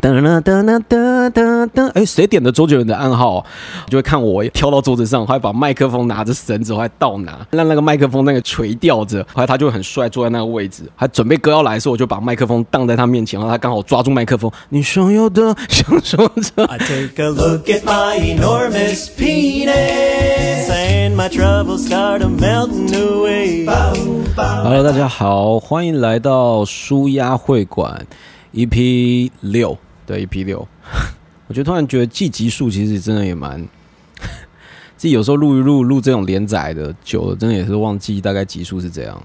噔噔噔噔噔噔噔，哎，谁点的周杰伦的暗号？就会看我跳到桌子上，还把麦克风拿着绳子，还倒拿，让那个麦克风那个垂吊着，后来他就很帅，坐在那个位置，还准备歌要来的时候，我就把麦克风荡在他面前，然后他刚好抓住麦克风，你想要的享受着。I take a look at my enormous penis and my troubles start melting away. Hello，大家好，欢迎来到舒压会馆。EP 六对 EP 六，我觉得突然觉得记集数其实真的也蛮，自己有时候录一录录这种连载的久了，真的也是忘记大概集数是怎样。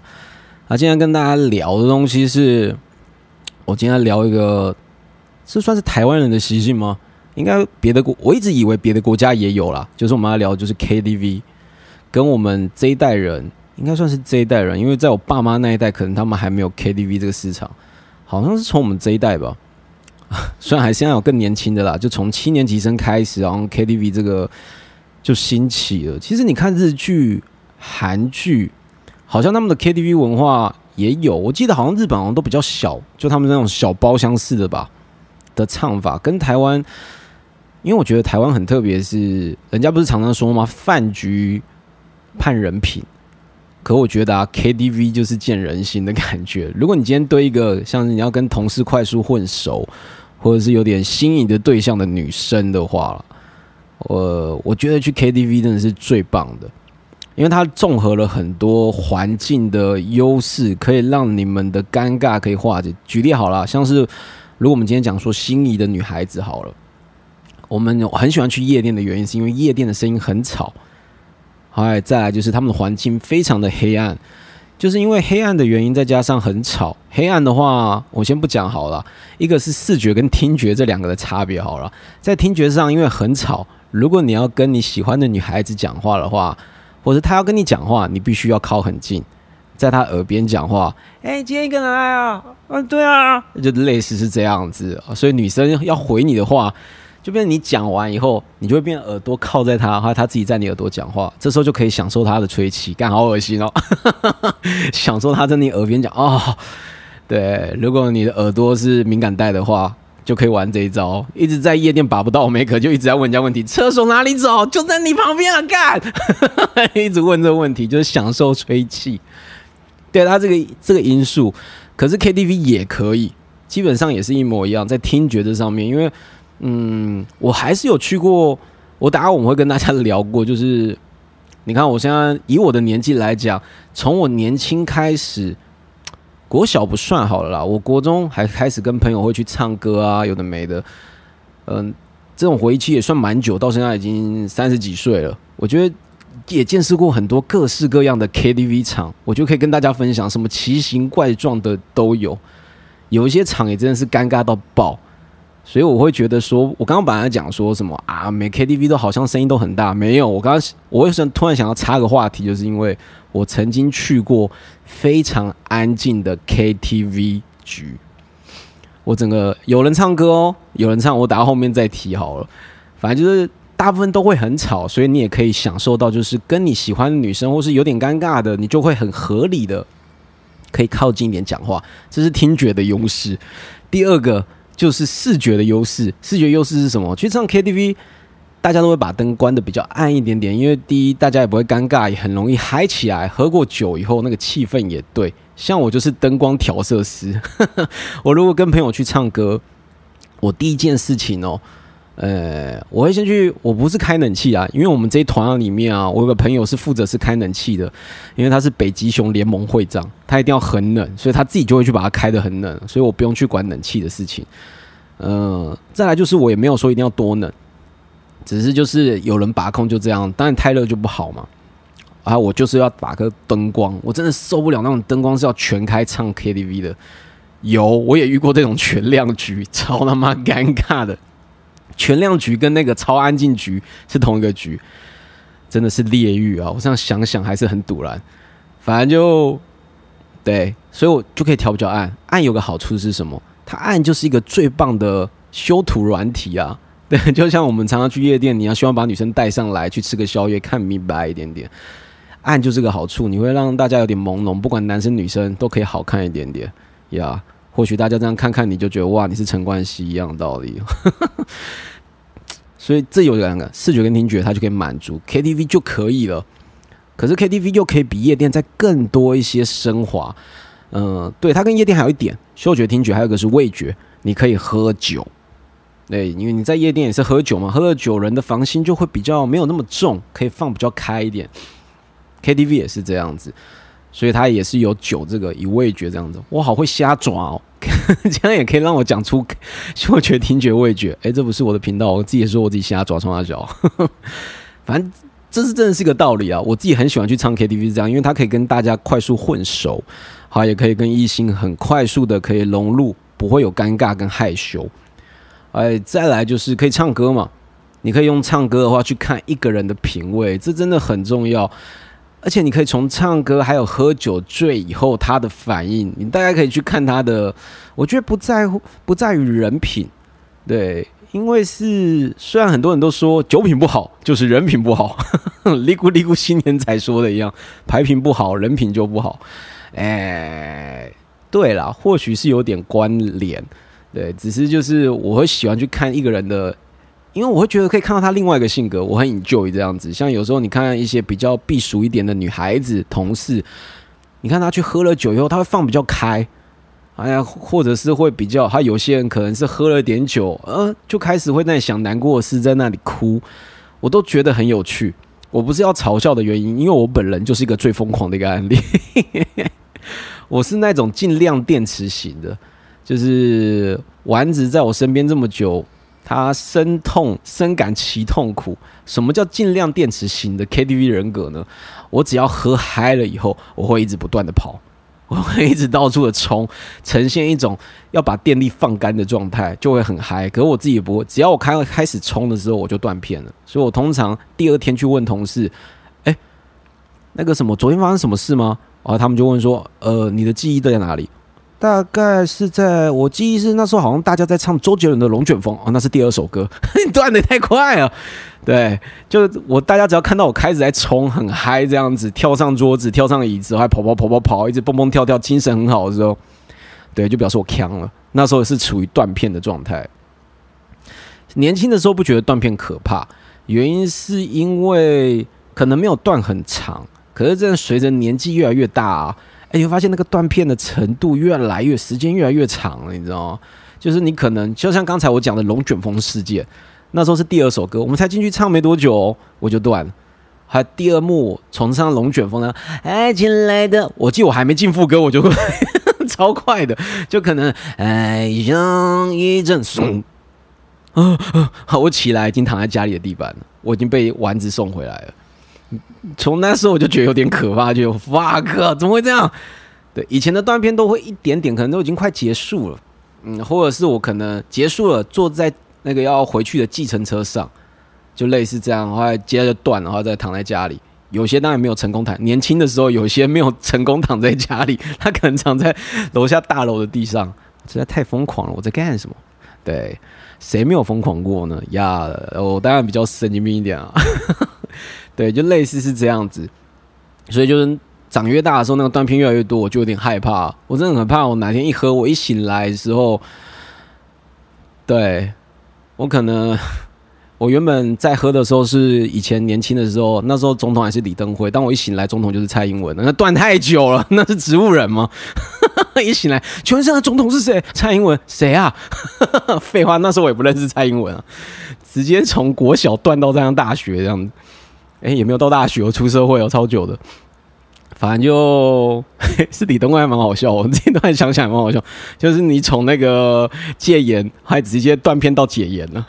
啊，今天跟大家聊的东西是，我今天聊一个，这算是台湾人的习性吗？应该别的国，我一直以为别的国家也有啦。就是我们要聊就是 KTV，跟我们这一代人应该算是这一代人，因为在我爸妈那一代，可能他们还没有 KTV 这个市场。好像是从我们这一代吧，虽然还现在有更年轻的啦，就从七年级生开始，然后 KTV 这个就兴起了。其实你看日剧、韩剧，好像他们的 KTV 文化也有。我记得好像日本好像都比较小，就他们那种小包厢式的吧的唱法，跟台湾，因为我觉得台湾很特别，是人家不是常常说吗？饭局判人品。可我觉得啊，KTV 就是见人心的感觉。如果你今天对一个像是你要跟同事快速混熟，或者是有点心仪的对象的女生的话，我我觉得去 KTV 真的是最棒的，因为它综合了很多环境的优势，可以让你们的尴尬可以化解。举例好了，像是如果我们今天讲说心仪的女孩子好了，我们很喜欢去夜店的原因，是因为夜店的声音很吵。哎，再来就是他们的环境非常的黑暗，就是因为黑暗的原因，再加上很吵。黑暗的话，我先不讲好了。一个是视觉跟听觉这两个的差别好了。在听觉上，因为很吵，如果你要跟你喜欢的女孩子讲话的话，或者她要跟你讲话，你必须要靠很近，在她耳边讲话。哎，今天一个人来啊？嗯，对啊，就类似是这样子。所以女生要回你的话。就变成你讲完以后，你就会变耳朵靠在他，还有他自己在你耳朵讲话，这时候就可以享受他的吹气，干好恶心哦！享受他在你耳边讲哦。对，如果你的耳朵是敏感带的话，就可以玩这一招，一直在夜店把不到梅可，就一直在问人家问题：厕所哪里走？就在你旁边啊！干，一直问这个问题，就是享受吹气。对他这个这个因素，可是 KTV 也可以，基本上也是一模一样，在听觉这上面，因为。嗯，我还是有去过。我等下我们会跟大家聊过，就是你看，我现在以我的年纪来讲，从我年轻开始，国小不算好了啦。我国中还开始跟朋友会去唱歌啊，有的没的。嗯，这种回忆期也算蛮久，到现在已经三十几岁了。我觉得也见识过很多各式各样的 KTV 场，我就可以跟大家分享，什么奇形怪状的都有。有一些场也真的是尴尬到爆。所以我会觉得说，我刚刚本来讲说什么啊，每 KTV 都好像声音都很大，没有。我刚刚我为什么突然想要插个话题，就是因为我曾经去过非常安静的 KTV 局，我整个有人唱歌哦，有人唱，我打到后面再提好了。反正就是大部分都会很吵，所以你也可以享受到，就是跟你喜欢的女生或是有点尴尬的，你就会很合理的可以靠近一点讲话，这是听觉的优势。第二个。就是视觉的优势，视觉优势是什么？其实唱 KTV，大家都会把灯关的比较暗一点点，因为第一，大家也不会尴尬，也很容易嗨起来。喝过酒以后，那个气氛也对。像我就是灯光调色师，我如果跟朋友去唱歌，我第一件事情哦。呃，我会先去，我不是开冷气啊，因为我们这一团里面啊，我有个朋友是负责是开冷气的，因为他是北极熊联盟会长，他一定要很冷，所以他自己就会去把它开的很冷，所以我不用去管冷气的事情。嗯，再来就是我也没有说一定要多冷，只是就是有人把控就这样，当然太热就不好嘛。啊，我就是要打个灯光，我真的受不了那种灯光是要全开唱 KTV 的，有我也遇过这种全亮局，超他妈尴尬的。全亮局跟那个超安静局是同一个局，真的是烈狱啊！我这样想想还是很堵然。反正就对，所以我就可以调比较暗。暗有个好处是什么？它暗就是一个最棒的修图软体啊！对，就像我们常常去夜店，你要希望把女生带上来去吃个宵夜，看明白一点点。暗就是个好处，你会让大家有点朦胧，不管男生女生都可以好看一点点呀。或许大家这样看看，你就觉得哇，你是陈冠希一样道理。所以这有两个视觉跟听觉，它就可以满足 KTV 就可以了。可是 KTV 又可以比夜店再更多一些升华。嗯，对，它跟夜店还有一点，嗅觉、听觉，还有一个是味觉，你可以喝酒。对，因为你在夜店也是喝酒嘛，喝了酒人的防心就会比较没有那么重，可以放比较开一点。KTV 也是这样子，所以它也是有酒这个以味觉这样子。我好会瞎抓哦，这样也可以让我讲出 嗅觉、听觉、味觉。哎，这不是我的频道，我自己也说我自己瞎抓，冲他脚。反正这是真的是一个道理啊！我自己很喜欢去唱 KTV 这样，因为它可以跟大家快速混熟，好，也可以跟异性很快速的可以融入，不会有尴尬跟害羞。哎，再来就是可以唱歌嘛？你可以用唱歌的话去看一个人的品味，这真的很重要。而且你可以从唱歌还有喝酒醉以后他的反应，你大概可以去看他的。我觉得不在乎，不在于人品，对，因为是虽然很多人都说酒品不好就是人品不好，嘀咕嘀咕新年才说的一样，牌品不好人品就不好。哎，对了，或许是有点关联。对，只是就是我会喜欢去看一个人的，因为我会觉得可以看到他另外一个性格，我很 enjoy 这样子。像有时候你看一些比较避俗一点的女孩子同事，你看她去喝了酒以后，她会放比较开，哎呀，或者是会比较，她有些人可能是喝了点酒，呃，就开始会在想难过的事，在那里哭，我都觉得很有趣。我不是要嘲笑的原因，因为我本人就是一个最疯狂的一个案例，我是那种尽量电池型的。就是丸子在我身边这么久，他深痛深感其痛苦。什么叫尽量电池型的 KTV 人格呢？我只要喝嗨了以后，我会一直不断的跑，我会一直到处的冲，呈现一种要把电力放干的状态，就会很嗨。可是我自己也不会，只要我开开始冲的时候，我就断片了。所以我通常第二天去问同事：“哎，那个什么，昨天发生什么事吗？”然后他们就问说：“呃，你的记忆都在哪里？”大概是在我记忆是那时候，好像大家在唱周杰伦的《龙卷风》哦，那是第二首歌，断的太快了。对，就我大家只要看到我开始在冲，很嗨这样子，跳上桌子，跳上椅子，还跑跑跑跑跑，一直蹦蹦跳跳，精神很好的时候，对，就表示我强了。那时候是处于断片的状态。年轻的时候不觉得断片可怕，原因是因为可能没有断很长，可是真的随着年纪越来越大啊。你会发现那个断片的程度越来越，时间越来越长了，你知道吗？就是你可能就像刚才我讲的龙卷风事件，那时候是第二首歌，我们才进去唱没多久，我就断了。还第二幕重唱龙卷风呢，爱进来的，我记得我还没进副歌，我就 超快的，就可能哎像一阵送，啊啊！好，我起来已经躺在家里的地板了，我已经被丸子送回来了。从那时候我就觉得有点可怕，就 fuck，怎么会这样？对，以前的断片都会一点点，可能都已经快结束了，嗯，或者是我可能结束了，坐在那个要回去的计程车上，就类似这样，后来接着断，然后再躺在家里。有些当然没有成功躺，年轻的时候有些没有成功躺在家里，他可能躺在楼下大楼的地上，实在太疯狂了。我在干什么？对，谁没有疯狂过呢？呀，我当然比较神经病一点啊。对，就类似是这样子，所以就是长越大的时候，那个断片越来越多，我就有点害怕。我真的很怕，我哪天一喝，我一醒来的时候，对我可能 我原本在喝的时候是以前年轻的时候，那时候总统还是李登辉，当我一醒来，总统就是蔡英文，那断太久了，那是植物人吗？那一醒来，全身的总统是谁？蔡英文？谁啊？废话，那时候我也不认识蔡英文啊，直接从国小断到这样大学这样子。哎，也没有到大学，我出社会哦，超久的。反正就 是李登辉还蛮好笑，我这段想起来蛮好笑。就是你从那个戒严，还直接断片到解严了。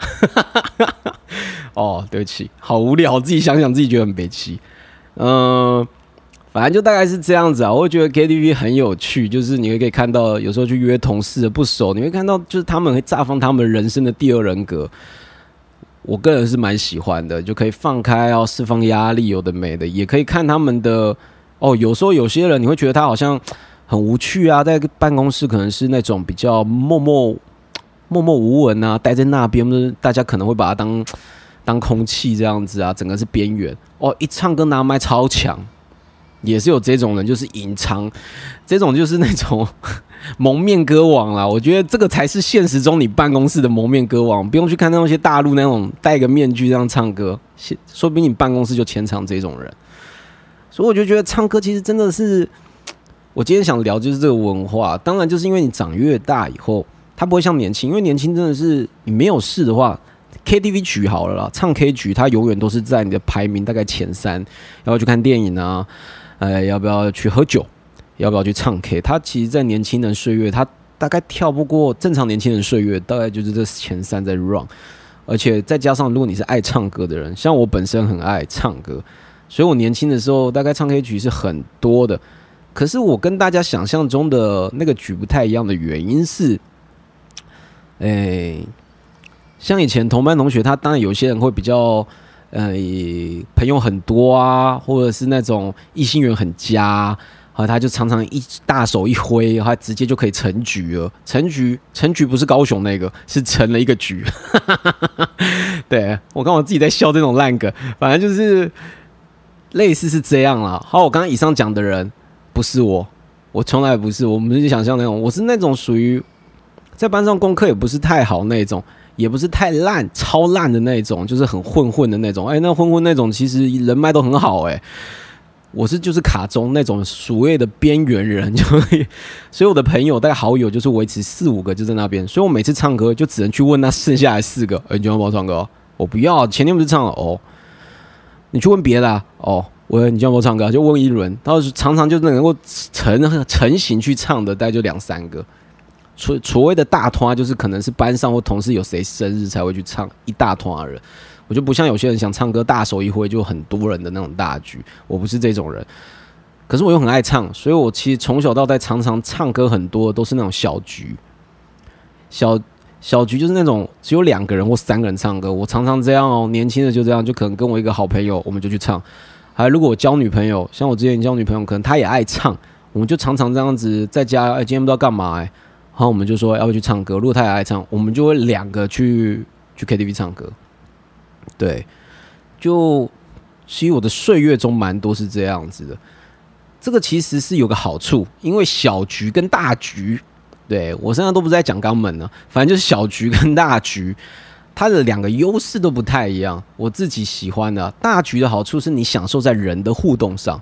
哦，对不起，好无聊，自己想想自己觉得很悲戚。嗯，反正就大概是这样子啊。我会觉得 KTV 很有趣，就是你会可以看到，有时候去约同事不熟，你会看到就是他们会绽放他们人生的第二人格。我个人是蛮喜欢的，就可以放开哦，释放压力，有的没的，也可以看他们的哦。有时候有些人你会觉得他好像很无趣啊，在办公室可能是那种比较默默默默无闻啊，待在那边，大家可能会把他当当空气这样子啊，整个是边缘哦。一唱歌拿麦超强，也是有这种人，就是隐藏，这种就是那种 蒙面歌王啦。我觉得这个才是现实中你办公室的蒙面歌王，不用去看那些大陆那种戴个面具这样唱歌，说不定你办公室就潜藏这种人。所以我就觉得唱歌其实真的是，我今天想聊就是这个文化。当然，就是因为你长越大以后，他不会像年轻，因为年轻真的是你没有事的话。KTV 曲好了啦，唱 K 曲，它永远都是在你的排名大概前三。然后去看电影啊？呃，要不要去喝酒？要不要去唱 K？他其实，在年轻人岁月，他大概跳不过正常年轻人岁月，大概就是这前三在 run。而且再加上，如果你是爱唱歌的人，像我本身很爱唱歌，所以我年轻的时候大概唱 K 曲是很多的。可是我跟大家想象中的那个曲不太一样的原因是，哎。像以前同班同学，他当然有些人会比较，呃，朋友很多啊，或者是那种异性缘很佳，后他就常常一大手一挥，他直接就可以成局了。成局，成局不是高雄那个，是成了一个局。对我刚我自己在笑这种烂梗，反正就是类似是这样啦。好，我刚刚以上讲的人不是我，我从来不是，我们是想象那种，我是那种属于在班上功课也不是太好那种。也不是太烂、超烂的那种，就是很混混的那种。哎，那混混那种其实人脉都很好。哎，我是就是卡中那种所谓的边缘人，就所以我的朋友大概好友就是维持四五个就在那边，所以我每次唱歌就只能去问那剩下来四个，哎，你要不要唱歌？我不要，前天不是唱了哦。你去问别的啊哦，我你要不要唱歌？就问一轮，他常常就是能够成成型去唱的，大概就两三个。所所谓的大团就是可能是班上或同事有谁生日才会去唱一大团人，我就不像有些人想唱歌大手一挥就很多人的那种大局，我不是这种人。可是我又很爱唱，所以我其实从小到大常常唱歌很多都是那种小局，小小局就是那种只有两个人或三个人唱歌，我常常这样哦。年轻的就这样，就可能跟我一个好朋友，我们就去唱。还如果我交女朋友，像我之前交女朋友，可能她也爱唱，我们就常常这样子在家，哎，今天不知道干嘛哎。然后我们就说要不去唱歌，如果他也爱唱，我们就会两个去去 KTV 唱歌。对，就其实我的岁月中蛮多是这样子的。这个其实是有个好处，因为小局跟大局，对我现在都不是在讲肛门呢，反正就是小局跟大局，它的两个优势都不太一样。我自己喜欢的大局的好处是你享受在人的互动上，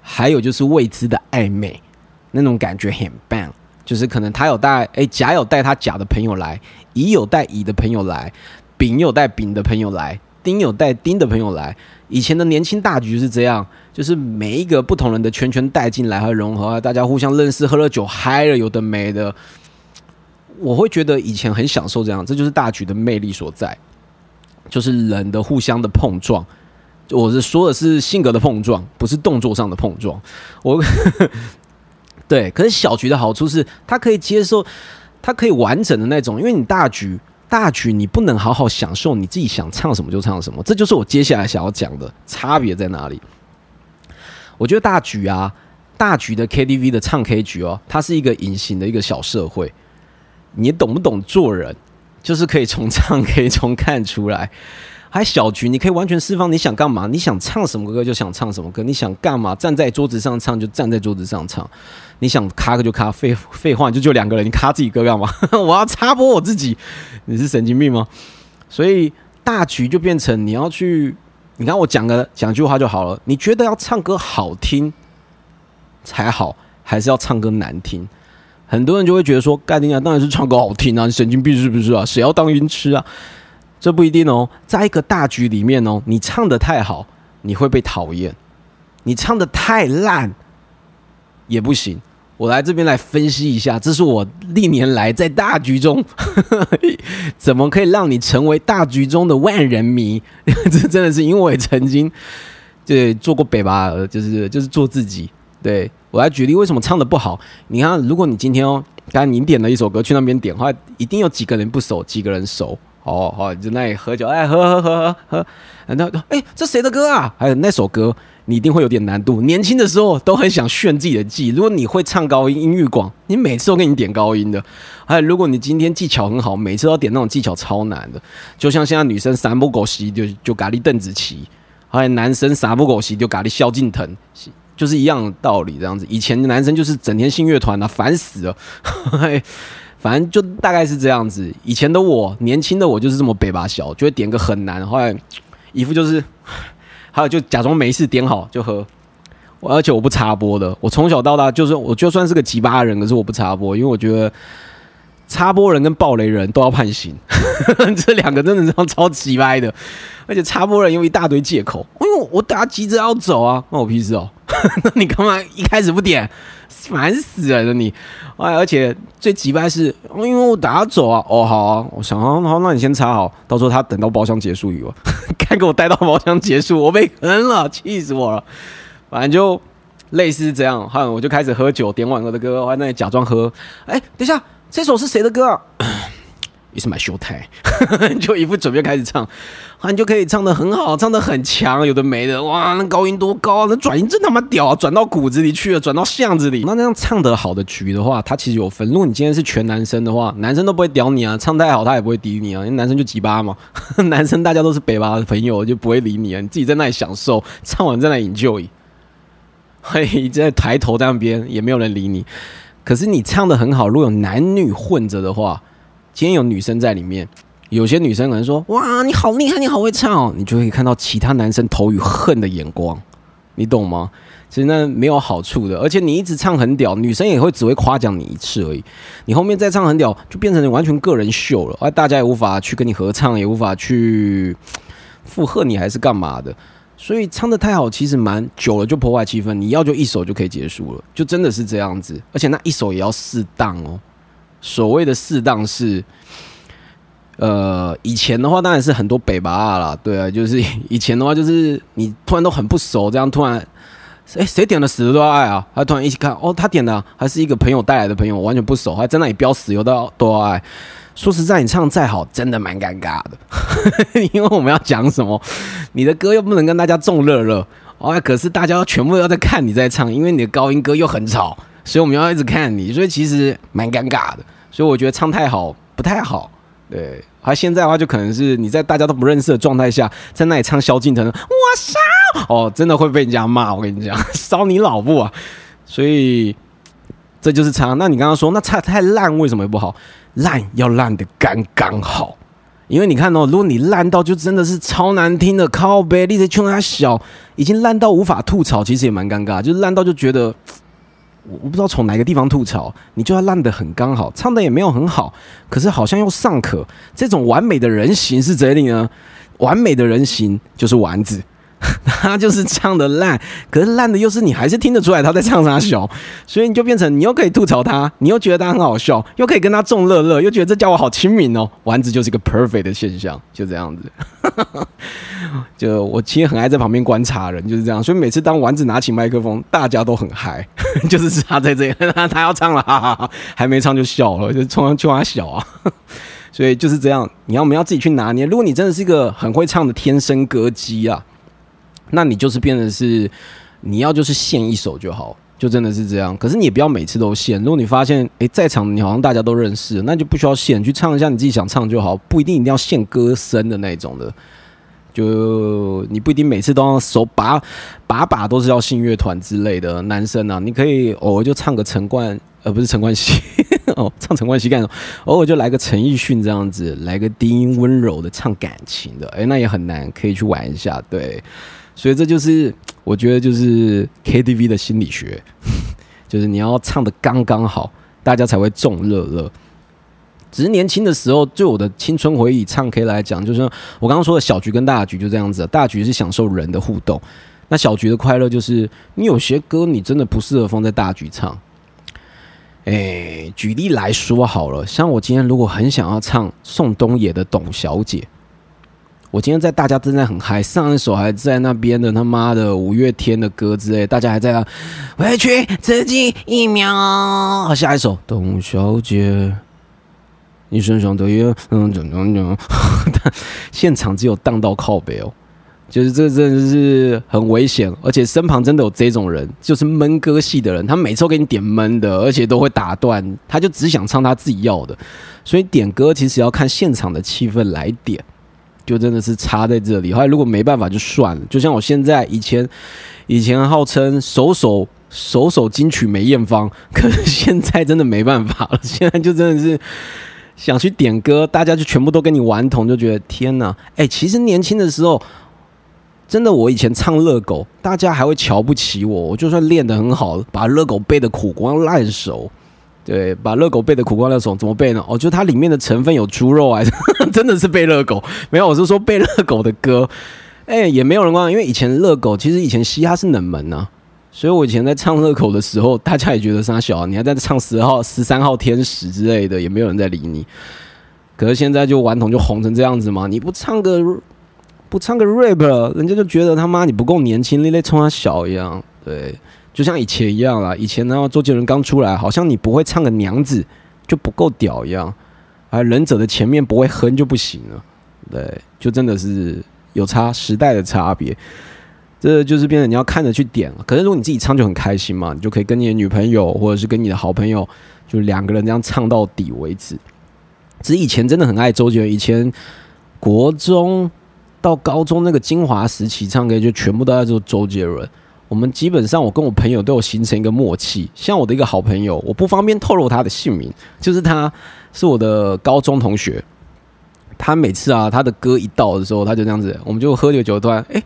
还有就是未知的暧昧，那种感觉很棒。就是可能他有带哎甲有带他甲的朋友来，乙有带乙的朋友来，丙有带丙的朋友来，丁有带丁的朋友来。以前的年轻大局是这样，就是每一个不同人的圈圈带进来和融合，大家互相认识，喝了酒嗨了，有的没的。我会觉得以前很享受这样，这就是大局的魅力所在，就是人的互相的碰撞。我是说的是性格的碰撞，不是动作上的碰撞。我。对，可是小局的好处是，它可以接受，它可以完整的那种，因为你大局大局，你不能好好享受你自己想唱什么就唱什么，这就是我接下来想要讲的差别在哪里。我觉得大局啊，大局的 KTV 的唱 K 局哦，它是一个隐形的一个小社会，你懂不懂做人，就是可以从唱 K 中看出来。还小局，你可以完全释放你想干嘛，你想唱什么歌就想唱什么歌，你想干嘛站在桌子上唱就站在桌子上唱，你想卡个就卡，废废话就就两个人，你卡自己歌干嘛？我要插播我自己，你是神经病吗？所以大局就变成你要去，你看我讲个讲句话就好了，你觉得要唱歌好听才好，还是要唱歌难听？很多人就会觉得说，盖丁啊，当然是唱歌好听啊，你神经病是不是啊？谁要当晕痴啊？这不一定哦，在一个大局里面哦，你唱的太好，你会被讨厌；你唱的太烂也不行。我来这边来分析一下，这是我历年来在大局中 怎么可以让你成为大局中的万人迷。这真的是因为我也曾经对做过北巴，就是就是做自己。对我来举例，为什么唱的不好？你看，如果你今天哦，刚刚你点了一首歌去那边点的话，一定有几个人不熟，几个人熟。哦，好，就那里喝酒，哎，喝喝喝喝喝，那哎，这谁的歌啊？还有那首歌，你一定会有点难度。年轻的时候都很想炫自己的技，如果你会唱高音，音域广，你每次都给你点高音的。还有，如果你今天技巧很好，每次都点那种技巧超难的，就像现在女生三不狗席就就咖喱邓紫棋，还有男生三不狗席就咖喱萧敬腾，就是一样的道理，这样子。以前男生就是整天信乐团啊，烦死了。反正就大概是这样子。以前的我，年轻的我就是这么北吧小，就会点个很难，后来一副就是，还有就假装没事点好就喝。而且我不插播的，我从小到大就是我就算是个奇葩人，可是我不插播，因为我觉得插播人跟暴雷人都要判刑，这两个真的是超奇掰的。而且插播人用一大堆借口，因为我打急着要走啊，关我屁事哦。那你干嘛一开始不点？烦死了你！哎，而且最急掰是，因为我打走啊。哦，好啊，我想好，好，那你先插好，到时候他等到包厢结束以后，该给我带到包厢结束，我被坑了，气死我了。反正就类似这样，哈我就开始喝酒，点完我的歌，我在那里假装喝。哎，等一下，这首是谁的歌啊？也是蛮秀台，就一副准备开始唱，啊，你就可以唱的很好，唱的很强，有的没的，哇，那高音多高啊，那转音真他妈屌啊，转到骨子里去了，转到巷子里。那那样唱得好的局的话，他其实有分。如果你今天是全男生的话，男生都不会屌你啊，唱太好他也不会理你啊，因为男生就鸡巴嘛，男生大家都是北巴的朋友，就不会理你啊，你自己在那里享受，唱完在那里 enjoy。嘿，在抬头在那边也没有人理你。可是你唱的很好，如果有男女混着的话，今天有女生在里面，有些女生可能说：“哇，你好厉害，你好会唱哦。”你就可以看到其他男生投予恨的眼光，你懂吗？其实那没有好处的。而且你一直唱很屌，女生也会只会夸奖你一次而已。你后面再唱很屌，就变成完全个人秀了，而大家也无法去跟你合唱，也无法去附和你，还是干嘛的。所以唱的太好，其实蛮久了就破坏气氛。你要就一首就可以结束了，就真的是这样子。而且那一首也要适当哦。所谓的适当是，呃，以前的话当然是很多北巴啊啦，对啊，就是以前的话就是你突然都很不熟，这样突然，哎，谁点了死了都要爱啊？他突然一起看，哦，他点的还是一个朋友带来的朋友，完全不熟，还在那里飙死，有都要都要爱。说实在，你唱再好，真的蛮尴尬的，因为我们要讲什么，你的歌又不能跟大家众乐乐，哦，可是大家全部要在看你在唱，因为你的高音歌又很吵，所以我们要一直看你，所以其实蛮尴尬的。所以我觉得唱太好不太好，对。而现在的话，就可能是你在大家都不认识的状态下，在那里唱萧敬腾，我烧哦，真的会被人家骂。我跟你讲，烧你老母啊！所以这就是唱。那你刚刚说那唱太烂，为什么不好？烂要烂的刚刚好，因为你看哦，如果你烂到就真的是超难听的，靠背，你的穷他小，已经烂到无法吐槽，其实也蛮尴尬，就是烂到就觉得我我不知道从哪个地方吐槽，你就要烂的很刚好，唱的也没有很好，可是好像又尚可，这种完美的人形是这里呢？完美的人形就是丸子。他就是唱的烂，可是烂的又是你还是听得出来他在唱啥小，所以你就变成你又可以吐槽他，你又觉得他很好笑，又可以跟他众乐乐，又觉得这家伙好亲民哦。丸子就是一个 perfect 的现象，就这样子。就我其实很爱在旁边观察人，就是这样。所以每次当丸子拿起麦克风，大家都很嗨，就是他在这里，他要唱了，哈哈哈，还没唱就笑了，就冲上去他笑啊。所以就是这样，你要我们要自己去拿捏。如果你真的是一个很会唱的天生歌姬啊。那你就是变成是，你要就是献一首就好，就真的是这样。可是你也不要每次都献。如果你发现，诶，在场你好像大家都认识，那就不需要献，去唱一下你自己想唱就好，不一定一定要献歌声的那种的。就你不一定每次都要手把把把都是要信乐团之类的男生啊，你可以偶尔就唱个陈冠，呃，不是陈冠希哦，唱陈冠希干什么？偶尔就来个陈奕迅这样子，来个低音温柔的唱感情的，诶，那也很难，可以去玩一下，对。所以这就是 我觉得就是 KTV 的心理学，就是你要唱的刚刚好，大家才会众乐乐。只是年轻的时候，就我的青春回忆，唱 K 来讲，就是我刚刚说的小局跟大局就这样子。大局是享受人的互动，那小局的快乐就是你有些歌你真的不适合放在大局唱。哎，举例来说好了，像我今天如果很想要唱宋冬野的《董小姐》。我今天在大家正在很嗨，上一首还在那边的他妈的五月天的歌之类，大家还在啊，委屈自己一秒。好，下一首董小姐，你身上的烟，嗯，怎怎怎，现场只有荡到靠北哦，就是这真的是很危险，而且身旁真的有这种人，就是闷歌系的人，他每次都给你点闷的，而且都会打断，他就只想唱他自己要的，所以点歌其实要看现场的气氛来点。就真的是差在这里。后来如果没办法就算了，就像我现在以前以前号称首首首首金曲梅艳芳，可是现在真的没办法了，现在就真的是想去点歌，大家就全部都跟你顽童，就觉得天哪！哎，其实年轻的时候。真的，我以前唱热狗，大家还会瞧不起我。我就算练得很好，把热狗背的苦瓜烂熟，对，把热狗背的苦光烂熟，怎么背呢？哦，就它里面的成分有猪肉啊，真的是背热狗。没有，我是说背热狗的歌。哎，也没有人光，因为以前热狗，其实以前嘻哈是冷门呐，所以我以前在唱热狗的时候，大家也觉得他小，你还在唱十号、十三号天使之类的，也没有人在理你。可是现在就顽童就红成这样子嘛，你不唱个。不唱个 rap，人家就觉得他妈你不够年轻，你得冲他小一样。对，就像以前一样啦。以前呢，周杰伦刚出来，好像你不会唱个娘子就不够屌一样，而忍者的前面不会哼就不行了。对，就真的是有差时代的差别。这就是变得你要看着去点。可是如果你自己唱就很开心嘛，你就可以跟你的女朋友或者是跟你的好朋友，就两个人这样唱到底为止。只是以前真的很爱周杰伦，以前国中。到高中那个精华时期，唱歌就全部都在做周杰伦。我们基本上，我跟我朋友都有形成一个默契。像我的一个好朋友，我不方便透露他的姓名，就是他是我的高中同学。他每次啊，他的歌一到的时候，他就这样子，我们就喝酒酒突然哎，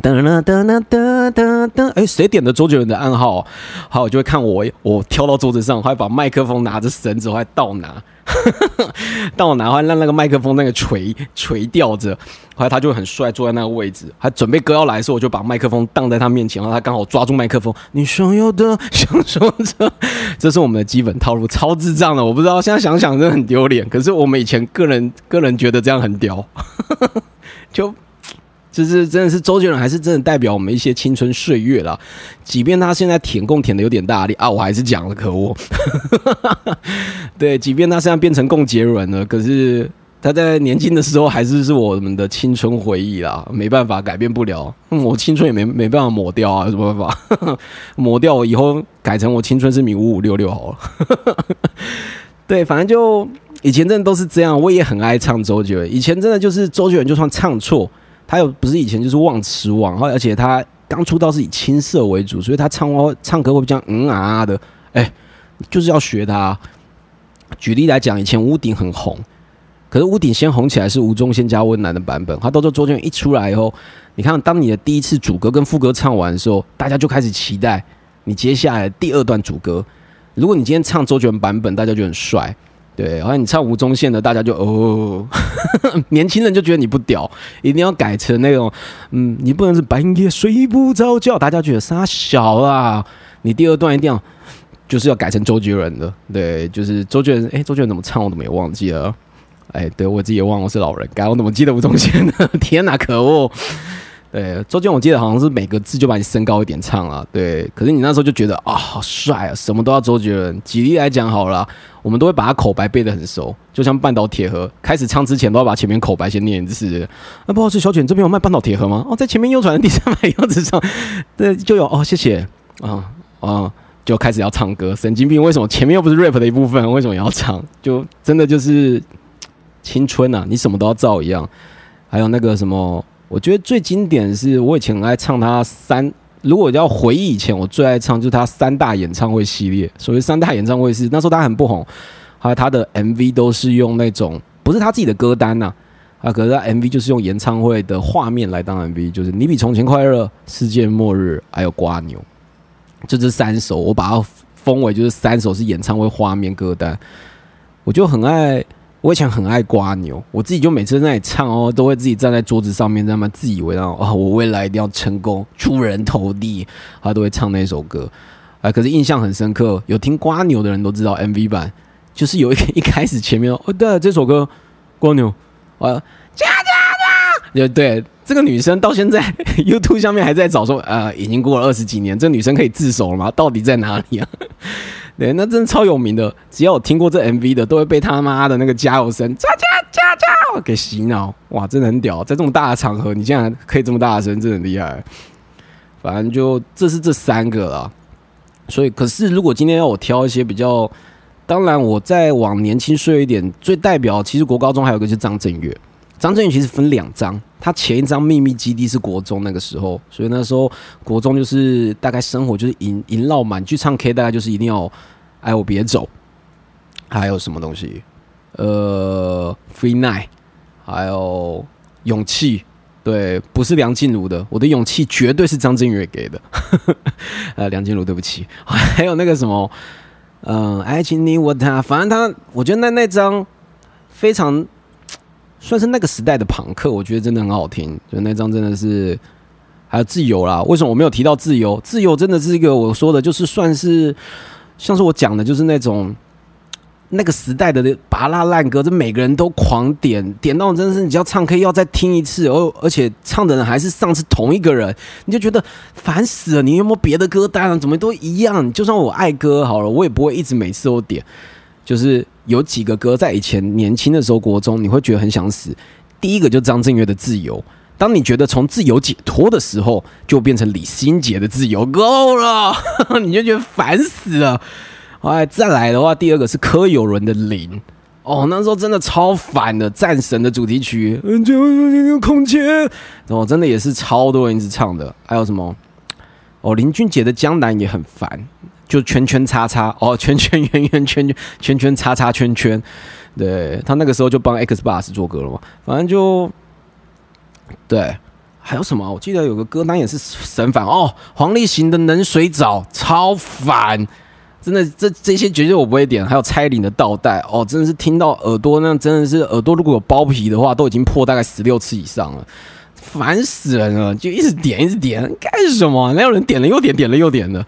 噔噔噔噔噔噔噔，哎，谁点的周杰伦的暗号？好，我就会看我，我跳到桌子上，还把麦克风拿着绳子，还倒拿。当我拿回来，让那个麦克风那个垂垂吊着，后来他就很帅，坐在那个位置，还准备歌要来的时候，我就把麦克风荡在他面前，然后他刚好抓住麦克风，你想要的想说着，这是我们的基本套路，超智障的，我不知道，现在想想真的很丢脸，可是我们以前个人个人觉得这样很屌，就。就是真的是周杰伦，还是真的代表我们一些青春岁月了？即便他现在舔共舔的有点大力啊，我还是讲了，可恶。对，即便他现在变成共杰伦了，可是他在年轻的时候还是是我们的青春回忆啦，没办法改变不了。我青春也没没办法抹掉啊，有什么办法？抹掉我以后改成我青春是米五五六六好了。对，反正就以前真的都是这样，我也很爱唱周杰伦。以前真的就是周杰伦，就算唱错。他又不是以前就是忘词忘，而且他刚出道是以青涩为主，所以他唱歌唱歌会比较嗯啊的，哎，就是要学他。举例来讲，以前屋顶很红，可是屋顶先红起来是吴宗宪加温岚的版本，他到时候周杰伦一出来以后，你看当你的第一次主歌跟副歌唱完的时候，大家就开始期待你接下来第二段主歌。如果你今天唱周杰伦版本，大家就很帅。对，好像你唱吴宗宪的，大家就哦，年轻人就觉得你不屌，一定要改成那种，嗯，你不能是半夜睡不着觉，大家觉得傻小啊。你第二段一定要就是要改成周杰伦的，对，就是周杰伦，哎，周杰伦怎么唱我怎么也忘记了，哎，对我自己也忘了，是老人，该我怎么记得吴宗宪的？天哪，可恶！对，周杰伦我记得好像是每个字就把你升高一点唱啊。对，可是你那时候就觉得啊，好帅啊，什么都要周杰伦。举例来讲好了，我们都会把他口白背得很熟，就像半岛铁盒，开始唱之前都要把前面口白先念一次。那不好意思，小卷，这边有卖半岛铁盒吗？哦，在前面右转的第三排柚子上，对，就有哦，谢谢啊啊，就开始要唱歌。神经病，为什么前面又不是 rap 的一部分，为什么要唱？就真的就是青春啊，你什么都要造一样。还有那个什么。我觉得最经典是，我以前很爱唱他三。如果要回忆以前，我最爱唱就是他三大演唱会系列。所谓三大演唱会是那时候他很不红，还有他的 MV 都是用那种不是他自己的歌单呐，啊，可是他 MV 就是用演唱会的画面来当 MV，就是你比从前快乐、世界末日，还有瓜牛，就这三首，我把它封为就是三首是演唱会画面歌单，我就很爱。我以前很爱刮牛，我自己就每次在那里唱哦，都会自己站在桌子上面，在那自以为哦，我未来一定要成功，出人头地，他都会唱那首歌啊。可是印象很深刻，有听刮牛的人都知道 MV 版，就是有一个一开始前面哦，对，这首歌刮牛啊，加加加，对对，这个女生到现在 YouTube 上面还在找说，呃，已经过了二十几年，这女生可以自首了吗？到底在哪里啊？对，那真的超有名的，只要有听过这 MV 的，都会被他妈的那个加油声“加加加加”给洗脑。哇，真的很屌，在这么大的场合，你竟然可以这么大声，真的很厉害。反正就这是这三个了。所以，可是如果今天要我挑一些比较，当然我再往年轻岁一点，最代表其实国高中还有个是张震岳。张震岳其实分两张，他前一张秘密基地是国中那个时候，所以那时候国中就是大概生活就是淫淫浪满，去唱 K 大概就是一定要爱我别走，还有什么东西？呃，Free Night，还有勇气，对，不是梁静茹的，我的勇气绝对是张震岳给的。呃，梁静茹，对不起，还有那个什么，嗯，爱情你我他，反正他，我觉得那那张非常算是那个时代的朋克，我觉得真的很好听，就那张真的是，还有自由啦。为什么我没有提到自由？自由真的是一个我说的，就是算是像是我讲的，就是那种。那个时代的拔拉烂歌，这每个人都狂点，点到真的是你只要唱 K 要再听一次，而而且唱的人还是上次同一个人，你就觉得烦死了。你有没有别的歌单啊？怎么都一样？就算我爱歌好了，我也不会一直每次都点。就是有几个歌在以前年轻的时候国中，你会觉得很想死。第一个就张震岳的《自由》，当你觉得从自由解脱的时候，就变成李心洁的《自由》，够了，你就觉得烦死了。哎，再来的话，第二个是柯有伦的《零》哦，那时候真的超烦的，战神的主题曲，嗯，就空间，哦，真的也是超多人一直唱的。还有什么？哦，林俊杰的《江南》也很烦，就圈圈叉叉，哦，圈圈圆圆圈圈圈圈叉叉圈圈，对他那个时候就帮 X Box 做歌了嘛，反正就对。还有什么？我记得有个歌单也是神烦哦，黄立行的《冷水澡》超烦。真的，这这些绝对我不会点。还有蔡琳的倒带哦，真的是听到耳朵那真的是耳朵如果有包皮的话，都已经破大概十六次以上了，烦死人了！就一直点一直点，干什么？哪有人点了又点，点了又点的？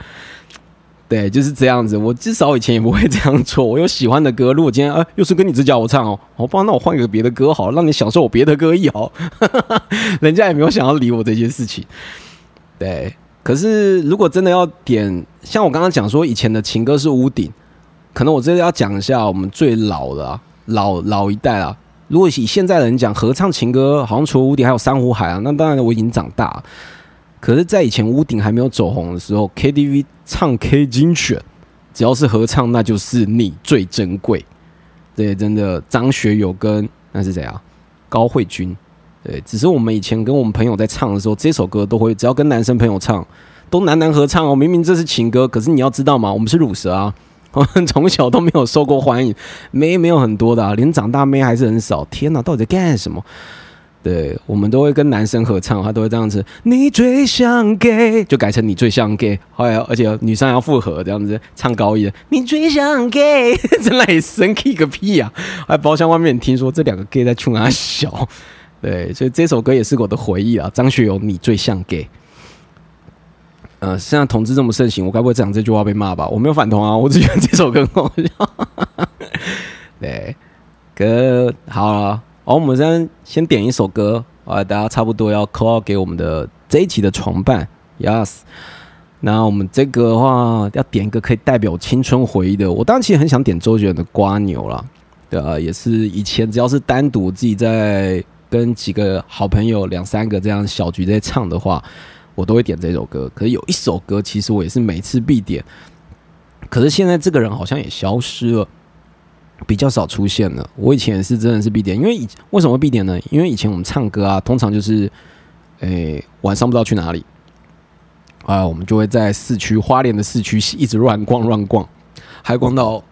对，就是这样子。我至少以前也不会这样做。我有喜欢的歌，如果今天啊又是跟你这叫我唱哦，好吧，那我换一个别的歌好，让你享受我别的歌意好。人家也没有想要理我这件事情。对。可是，如果真的要点，像我刚刚讲说，以前的情歌是屋顶，可能我真的要讲一下我们最老的老老一代啊。如果以现在的人讲合唱情歌，好像除了屋顶还有珊瑚海啊，那当然我已经长大。可是，在以前屋顶还没有走红的时候，KTV 唱 K 精选，只要是合唱，那就是你最珍贵。对，真的，张学友跟那是谁啊？高慧君。对，只是我们以前跟我们朋友在唱的时候，这首歌都会只要跟男生朋友唱，都男男合唱哦。明明这是情歌，可是你要知道嘛，我们是乳蛇啊，我 们从小都没有受过欢迎，妹没有很多的啊，连长大妹还是很少。天哪，到底在干什么？对，我们都会跟男生合唱，他都会这样子，你最想给，就改成你最想给。后来，而且女生要复合这样子唱高音，你最想给，在那里生气个屁啊！还包厢外面听说这两个 gay 在冲他笑。对，所以这首歌也是我的回忆啊。张学友，你最像 gay。呃，现在同志这么盛行，我该不会讲这句话被骂吧？我没有反同啊，我只觉得这首歌很好笑。对，歌好了，好，我们先先点一首歌啊，大家差不多要 call 给我们的这一期的床伴，yes。那我们这个的话要点一个可以代表青春回忆的，我当然其实很想点周杰伦的《瓜牛》了，对啊，也是以前只要是单独自己在。跟几个好朋友两三个这样小局在唱的话，我都会点这首歌。可是有一首歌，其实我也是每次必点。可是现在这个人好像也消失了，比较少出现了。我以前是真的是必点，因为以为什么必点呢？因为以前我们唱歌啊，通常就是，诶晚上不知道去哪里啊，我们就会在市区花莲的市区一直乱逛乱逛，还逛到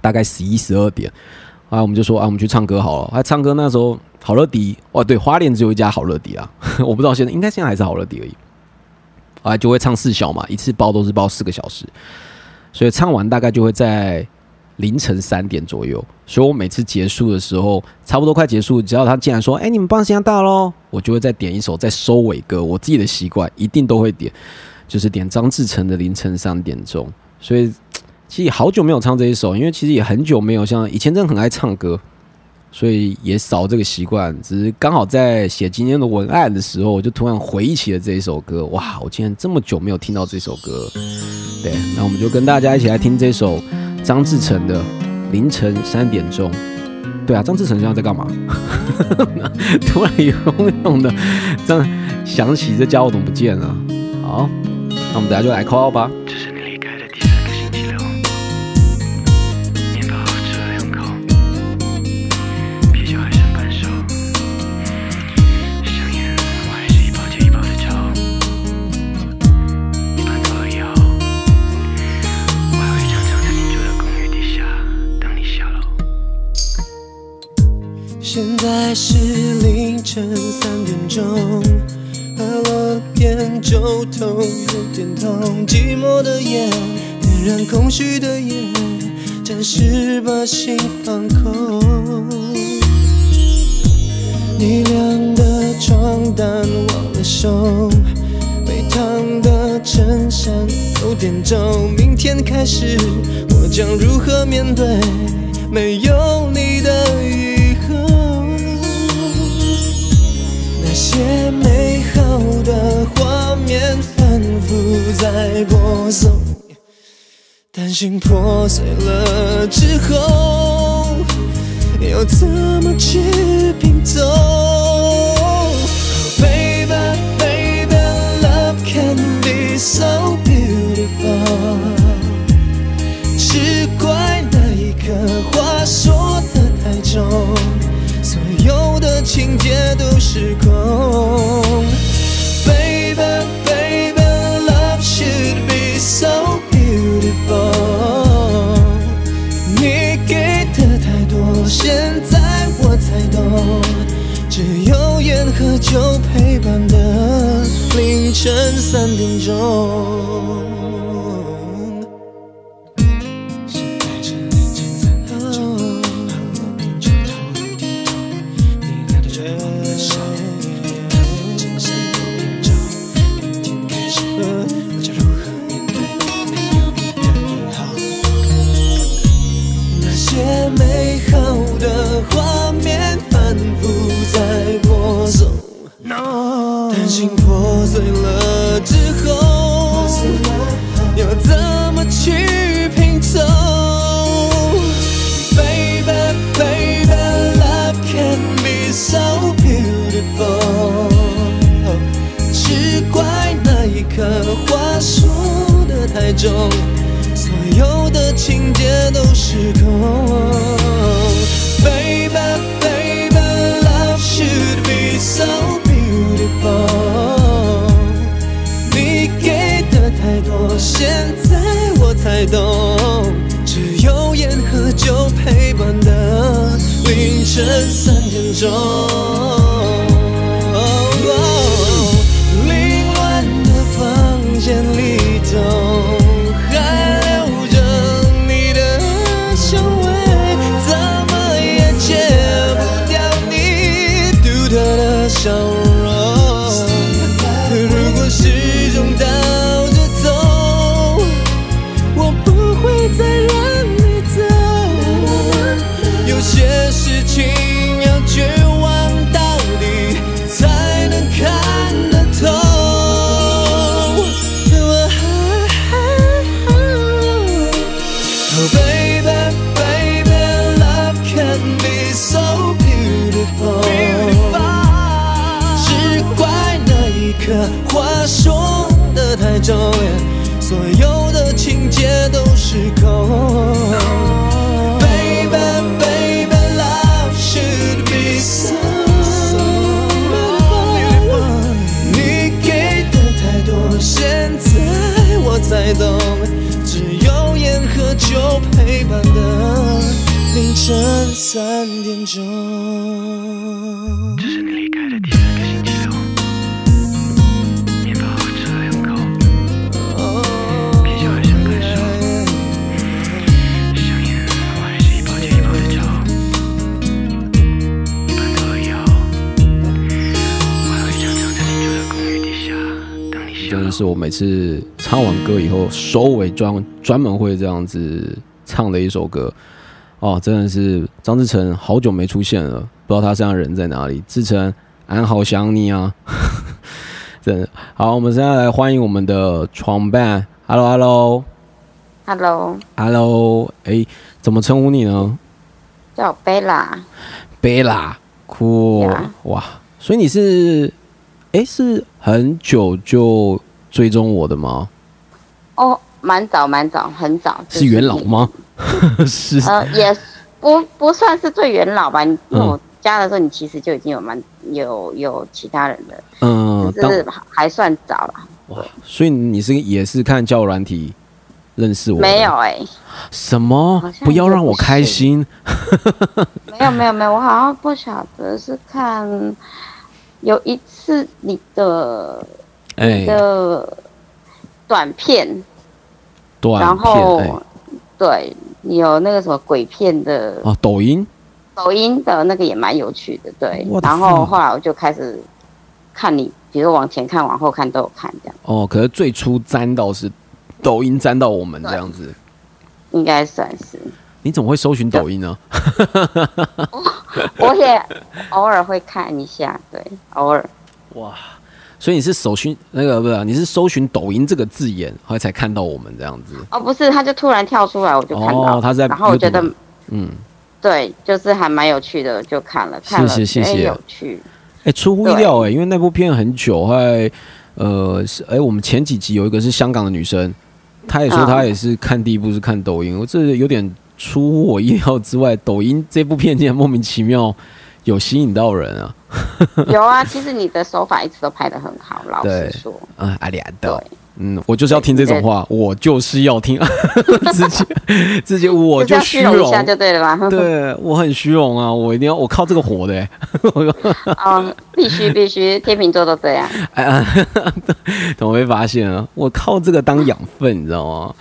大概十一十二点啊，我们就说啊，我们去唱歌好了。还唱歌那时候。好乐迪哦，对，花莲只有一家好乐迪啊，我不知道现在应该现在还是好乐迪而已。啊，就会唱四小嘛，一次包都是包四个小时，所以唱完大概就会在凌晨三点左右。所以我每次结束的时候，差不多快结束，只要他竟然说：“哎，你们帮时间到喽！”我就会再点一首再收尾歌。我自己的习惯一定都会点，就是点张志成的《凌晨三点钟》。所以其实好久没有唱这一首，因为其实也很久没有像以前真的很爱唱歌。所以也少这个习惯，只是刚好在写今天的文案的时候，我就突然回忆起了这一首歌。哇，我竟然这么久没有听到这首歌。对，那我们就跟大家一起来听这首张志成的《凌晨三点钟》。对啊，张志成现在在干嘛？突然有涌的这样想起这家伙怎么不见了？好，那我们等下就来 call 吧。在是凌晨三点钟，喝了点酒头有点痛，寂寞的夜点燃空虚的夜，暂时把心放空。你晾的床单忘了收，被烫的衬衫有点皱，明天开始我将如何面对没有你的以些美好的画面反复在播送，担心破碎了之后，要怎么去拼凑 Baby, baby, love can be so beautiful。只怪那一刻话说的太重，情节都失控。Baby, baby, love should be so beautiful。你给的太多，现在我才懂，只有烟和酒陪伴的凌晨三点钟。以后，收尾专专门会这样子唱的一首歌哦，真的是张志成好久没出现了，不知道他现在人在哪里。志成，俺好想你啊！真的好，我们现在来欢迎我们的床伴，Hello，Hello，Hello，Hello，哎，怎么称呼你呢？叫贝拉，贝拉，酷哇！所以你是，哎，是很久就追踪我的吗？哦，蛮早蛮早，很早，就是元老？吗？是呃，也不不算是最元老吧。你嗯我加的时候，你其实就已经有蛮有有其他人的，嗯，是还算早了。哇，所以你是也是看交友软体认识我？没有，哎、什么不要让我开心。什么好？像不要让我也不是开心。没有没有没有，我好像不晓得是看有一次你的哎你，的短片，短然后、哎，对有那个什么鬼片的哦，抖音抖音的那个也蛮有趣的，对然后后来我就开始看你，比如往前看、往后看都有看，这样哦，可是最初沾到是抖音沾到我们这样子。应该算是。你怎么会搜寻抖音呢？我也偶尔会看一下，对，偶尔。哇！所以你是搜寻那个不是？你是搜寻抖音这个字眼，后来才看到我们这样子。哦，不是，他就突然跳出来，我就看到。哦他是在然后我觉得嗯，对，就是还蛮有趣的，就看了，看了，谢谢谢谢有趣。哎、出乎意料哎、因为那部片很久，后来呃是哎、我们前几集有一个是香港的女生，她也说嗯她也是看第一部是看抖音，我这有点出乎我意料之外。抖音这部片竟然莫名其妙有吸引到人啊！有啊，其实你的手法一直都拍的很好，老实说。嗯，阿里的对，嗯，我就是要听这种话，我就是要听，直接直接我就虚虚荣一下就对了吧？对我很虚荣啊，我一定要我靠这个火的、欸，哦，必须必须，天秤座都这样。哎呀，怎么被发现啊？我靠这个当养分，你知道吗？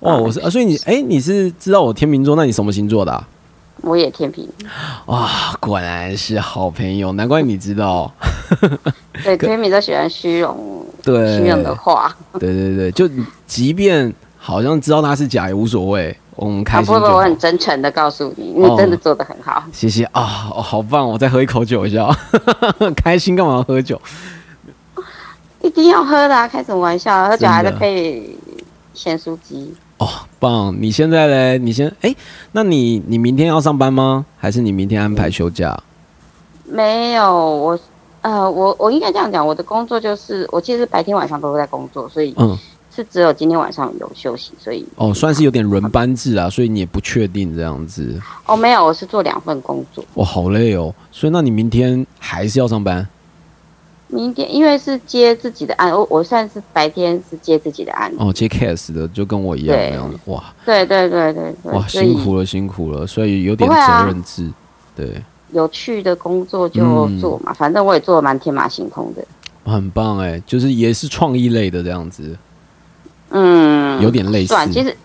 哇，我是啊，所以你哎、你是知道我天秤座，那你什么星座的啊？我也天平，哇，果然是好朋友，难怪你知道。对，天平都喜欢虚荣，对，虚荣的话。对对对，就即便好像知道他是假也无所谓，我们开啊，不不。我很真诚的告诉你，哦你真的做的很好。谢谢啊、哦，好棒！我再喝一口酒一下，开心干嘛要喝酒？一定要喝的、啊，开什么玩笑？喝酒还在配咸酥鸡。哦，棒！你现在嘞？你先哎，那你你明天要上班吗？还是你明天安排休假？没有，我呃，我我应该这样讲，我的工作就是我其实白天晚上都在工作，所以嗯，是只有今天晚上有休息，所以哦，算是有点轮班制啊，所以你也不确定这样子。哦没有，我是做两份工作。哇，好累哦！所以那你明天还是要上班？明天因为是接自己的案，我我算是白天是接自己的案。哦，接 case 的就跟我一样对那样子。哇对对对对对，哇，辛苦了辛苦了，所以有点责任制。对，有趣的工作就嗯做嘛，反正我也做的蛮天马行空的。很棒哎，就是也是创意类的这样子，嗯，有点类似。算其实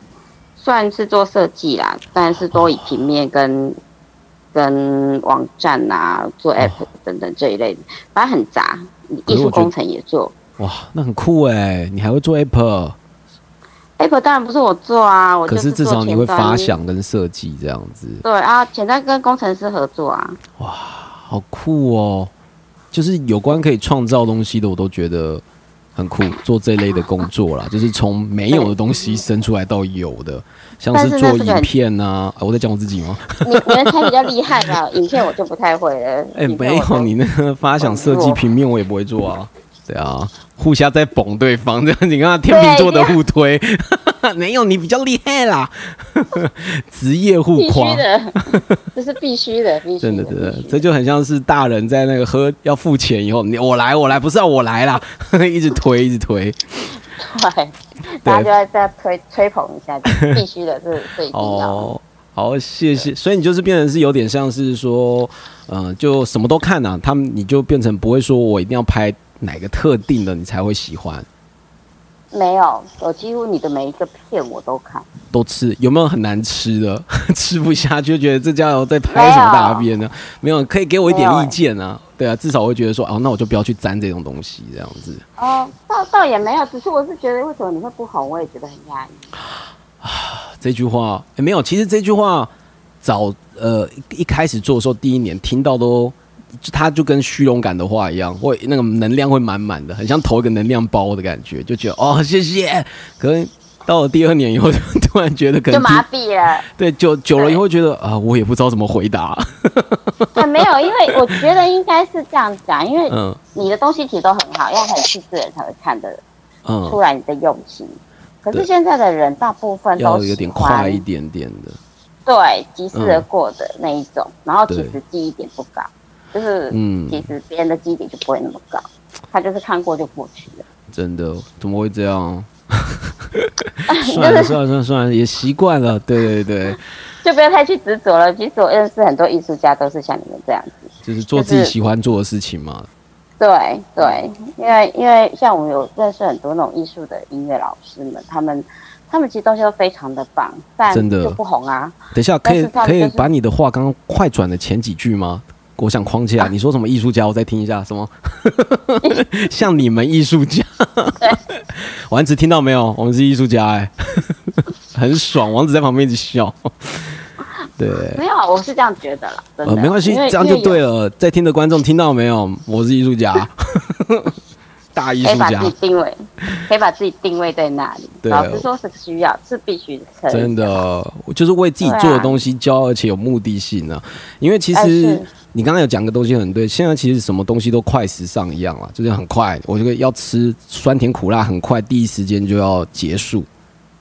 算是做设计啦，但是都以平面跟跟网站啊、做 app 等等这一类的，反正很杂。艺术工程也做哇，那很酷哎！你还会做 Apple，，app 当然不是我做啊，我就是可是至少你会发。想跟设计这样子，对啊，简单跟工程师合作啊。哇好酷哦！就是有关可以创造东西的，我都觉得很酷。做这类的工作啦，就是从没有的东西生出来到有的，像是做影片呐、啊。我在讲我自己吗？你你们才比较厉害吧？影片我就不太会了。哎、没有，你那个发想设计平面我也不会做啊。对啊，互相在捧对方，这样 你看天秤座的互推，没有你比较厉害啦，职业互夸。的，这是必须的，必须真的，真的必须，这就很像是大人在那个喝要付钱以后，你我来我来，不是要我来啦，一直推一直推。对，大家就要再吹吹捧一下，必须的，是最好，谢谢。所以你就是变成是有点像是说，嗯、就什么都看啊，他们你就变成不会说我一定要拍哪个特定的你才会喜欢，没有，我几乎你的每一个片我都看。都吃。有没有很难吃的？吃不下，就觉得这家伙在拍什么大便呢？没有，可以给我一点意见啊。对啊，至少会觉得说，哦，那我就不要去沾这种东西，这样子。哦，倒倒也没有，只是我是觉得为什么你会不红，我也觉得很压抑。这句话、诶没有，其实这句话早呃一一开始做的时候，第一年听到都，就它就跟虚荣感的话一样，会那个能量会满满的，很像投一个能量包的感觉，就觉得哦谢谢。可是 到了第二年以后，就 突然觉得可能就麻痹了。对久久了以后觉得啊，我也不知道怎么回答。啊，没有，因为我觉得应该是这样讲，因为嗯你的东西其实都很好，要很细致的人才会看得出嗯，来你的用心。可对是现在的人大部分要都有点快一点点的。对及时而过的那一种，然后其对实记忆点不高，就是嗯其实别人的记忆点就不会那么高，他就是看过就过去了。真的，怎么会这样？算了算了算了算了，也习惯了。对对对，就不要太去执着了。其实我认识很多艺术家都是像你们这样子。就是做自己喜欢做的事情嘛。对对，因为因为像我们有认识很多那种艺术的音乐老师们，他们他们其实东西都非常的棒，但真的就不红啊。等一下，可以可以把你的话刚刚快转的前几句吗？我想框起来，你说什么艺术家？我再听一下，什么？像你们艺术家，丸子听到没有？我们是艺术家、哎，很爽。王子在旁边一直笑。对，没有，啊，我是这样觉得了，真呃，的。没关系，这样就对。了。在听的观众听到没有？我是艺术家，大艺术家可以把自己，定位，可以把自己定位在那里。对老实说，是需要，是必须的真。的，我就是为自己做的东西骄傲，而且有目的性呢、因为其实你刚刚有讲个东西很对，现在其实什么东西都快时尚一样了，就是很快。我这个要吃酸甜苦辣，很快第一时间就要结束。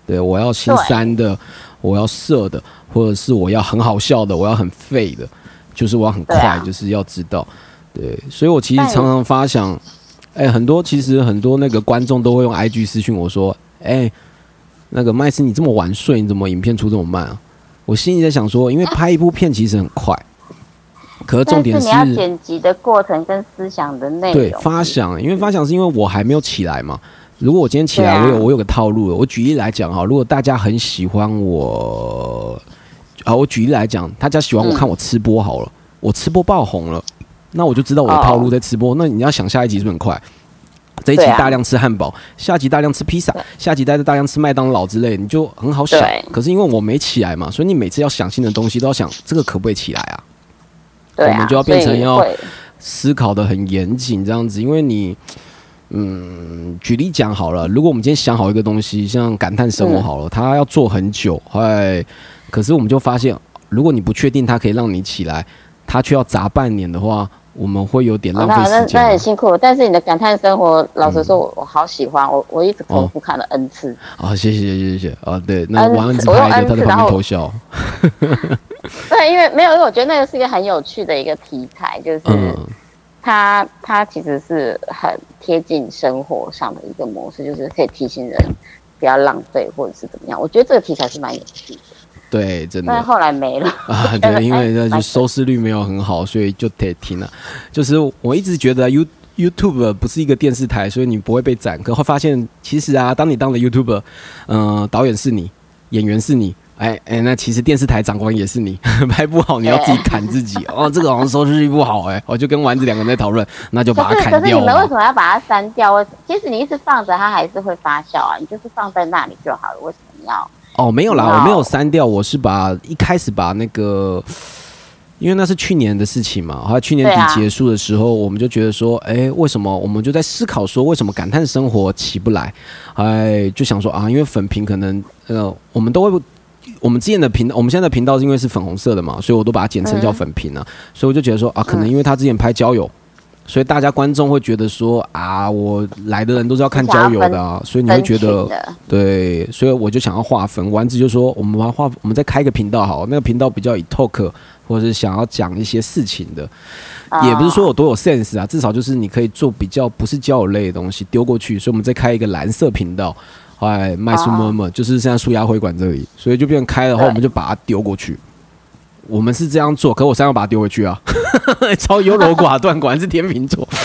对我要新三的，我要色的，或者是我要很好笑的，我要很废的，就是我要很快，啊就是要知道。对，所以我其实常常发想，哎、很多其实很多那个观众都会用 IG 私讯我说，哎、那个麦斯你这么晚睡，你怎么影片出这么慢啊？我心里在想说，因为拍一部片其实很快，可是重点是你要剪辑的过程跟思想的内容。对发想，因为发想是因为我还没有起来嘛。如果我今天起来，啊我有我有个套路了。我举例来讲哈，如果大家很喜欢我，啊，我举例来讲，大家喜欢我嗯看我吃播好了，我吃播爆红了，那我就知道我的套路在吃播。那你要想下一集是不是很快？这一集大量吃汉堡，下集大量吃披萨，下集大大量吃麦当劳之类，你就很好想。可是因为我没起来嘛，所以你每次要想新的东西都要想这个可不可以起来啊？对啊，我们就要变成要思考的很严谨，这样子，因为你，嗯，举例讲好了，如果我们今天想好一个东西，像感叹生活嗯好了，它要做很久，哎，可是我们就发现，如果你不确定它可以让你起来，它却要砸半年的话，我们会有点浪费时那那很辛苦，但是你的感叹生活，老实说，嗯我我好喜欢，我我一直重复看了 N 次。啊！谢谢谢谢谢谢啊！对，那 N 王安子我用拍的，N 他在旁边次然后偷笑，对，因为没有，因为我觉得那个是一个很有趣的一个题材，就是嗯，它它其实是很贴近生活上的一个模式，就是可以提醒人不要浪费或者是怎么样。我觉得这个题材是蛮有趣的，对，真的但是后来没了。啊，对，因为 那就收视率没有很好，所以就得停了。就是我一直觉得 You YouTube 不是一个电视台，所以你不会被斩。可会发现，其实啊，当你当了 YouTuber，嗯、导演是你，演员是你。哎哎，那其实电视台长官也是你，拍不好你要自己砍自己 哦。这个好像收视率不好哎，我就跟丸子两个人在讨论，那就把它砍掉可是你们为什。么要把它删掉？为其实你一直放着，它还是会发酵啊。你就是放在那里就好了，为什么要？哦，没有啦，我没有删掉，我是把一开始把那个，因为那是去年的事情嘛，后来去年底结束的时候，我们就觉得说，哎，为什么我们就在思考说，为什么感叹生活起不来？哎，就想说啊，因为粉屏可能呃，我们都会。我们之前的频道，我们现在的频道是因为是粉红色的嘛，所以我都把它简称叫嗯粉屏啊。所以我就觉得说啊，可能因为他之前拍交友，所以大家观众会觉得说啊，我来的人都是要看交友的啊，所以你会觉得对，所以我就想要划分。丸子就说，我们把它划，我们再开一个频道好，那个频道比较以 talk 或者是想要讲一些事情的，也不是说有多有 sense 啊，至少就是你可以做比较不是交友类的东西丢过去。所以我们再开一个蓝色频道，哎，麦苏么么，就是现在舒压会馆这里，所以就变成开的话，我们就把它丢过去。我们是这样做，可我三要把它丢回去啊，超优柔寡断，果然是天秤座。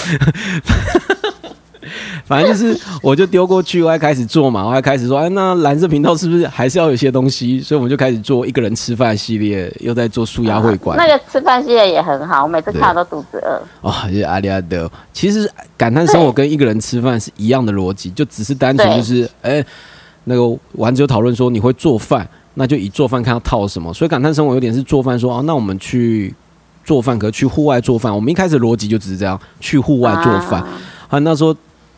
反正就是，我就丢过去，我还开始做嘛，我还开始说，哎，那蓝色频道是不是还是要有些东西？所以我们就开始做一个人吃饭系列，又在做舒压会馆。那个吃饭系列也很好，我每次看了都肚子饿。哦，就是阿里阿德。其实感叹生活跟一个人吃饭是一样的逻辑，就只是单纯就是，哎、那个丸子有讨论说你会做饭，那就以做饭看要套什么。所以感叹生活有点是做饭说，哦，那我们去做饭，可去户外做饭。我们一开始逻辑就只是这样，去户外做饭。啊啊，那时候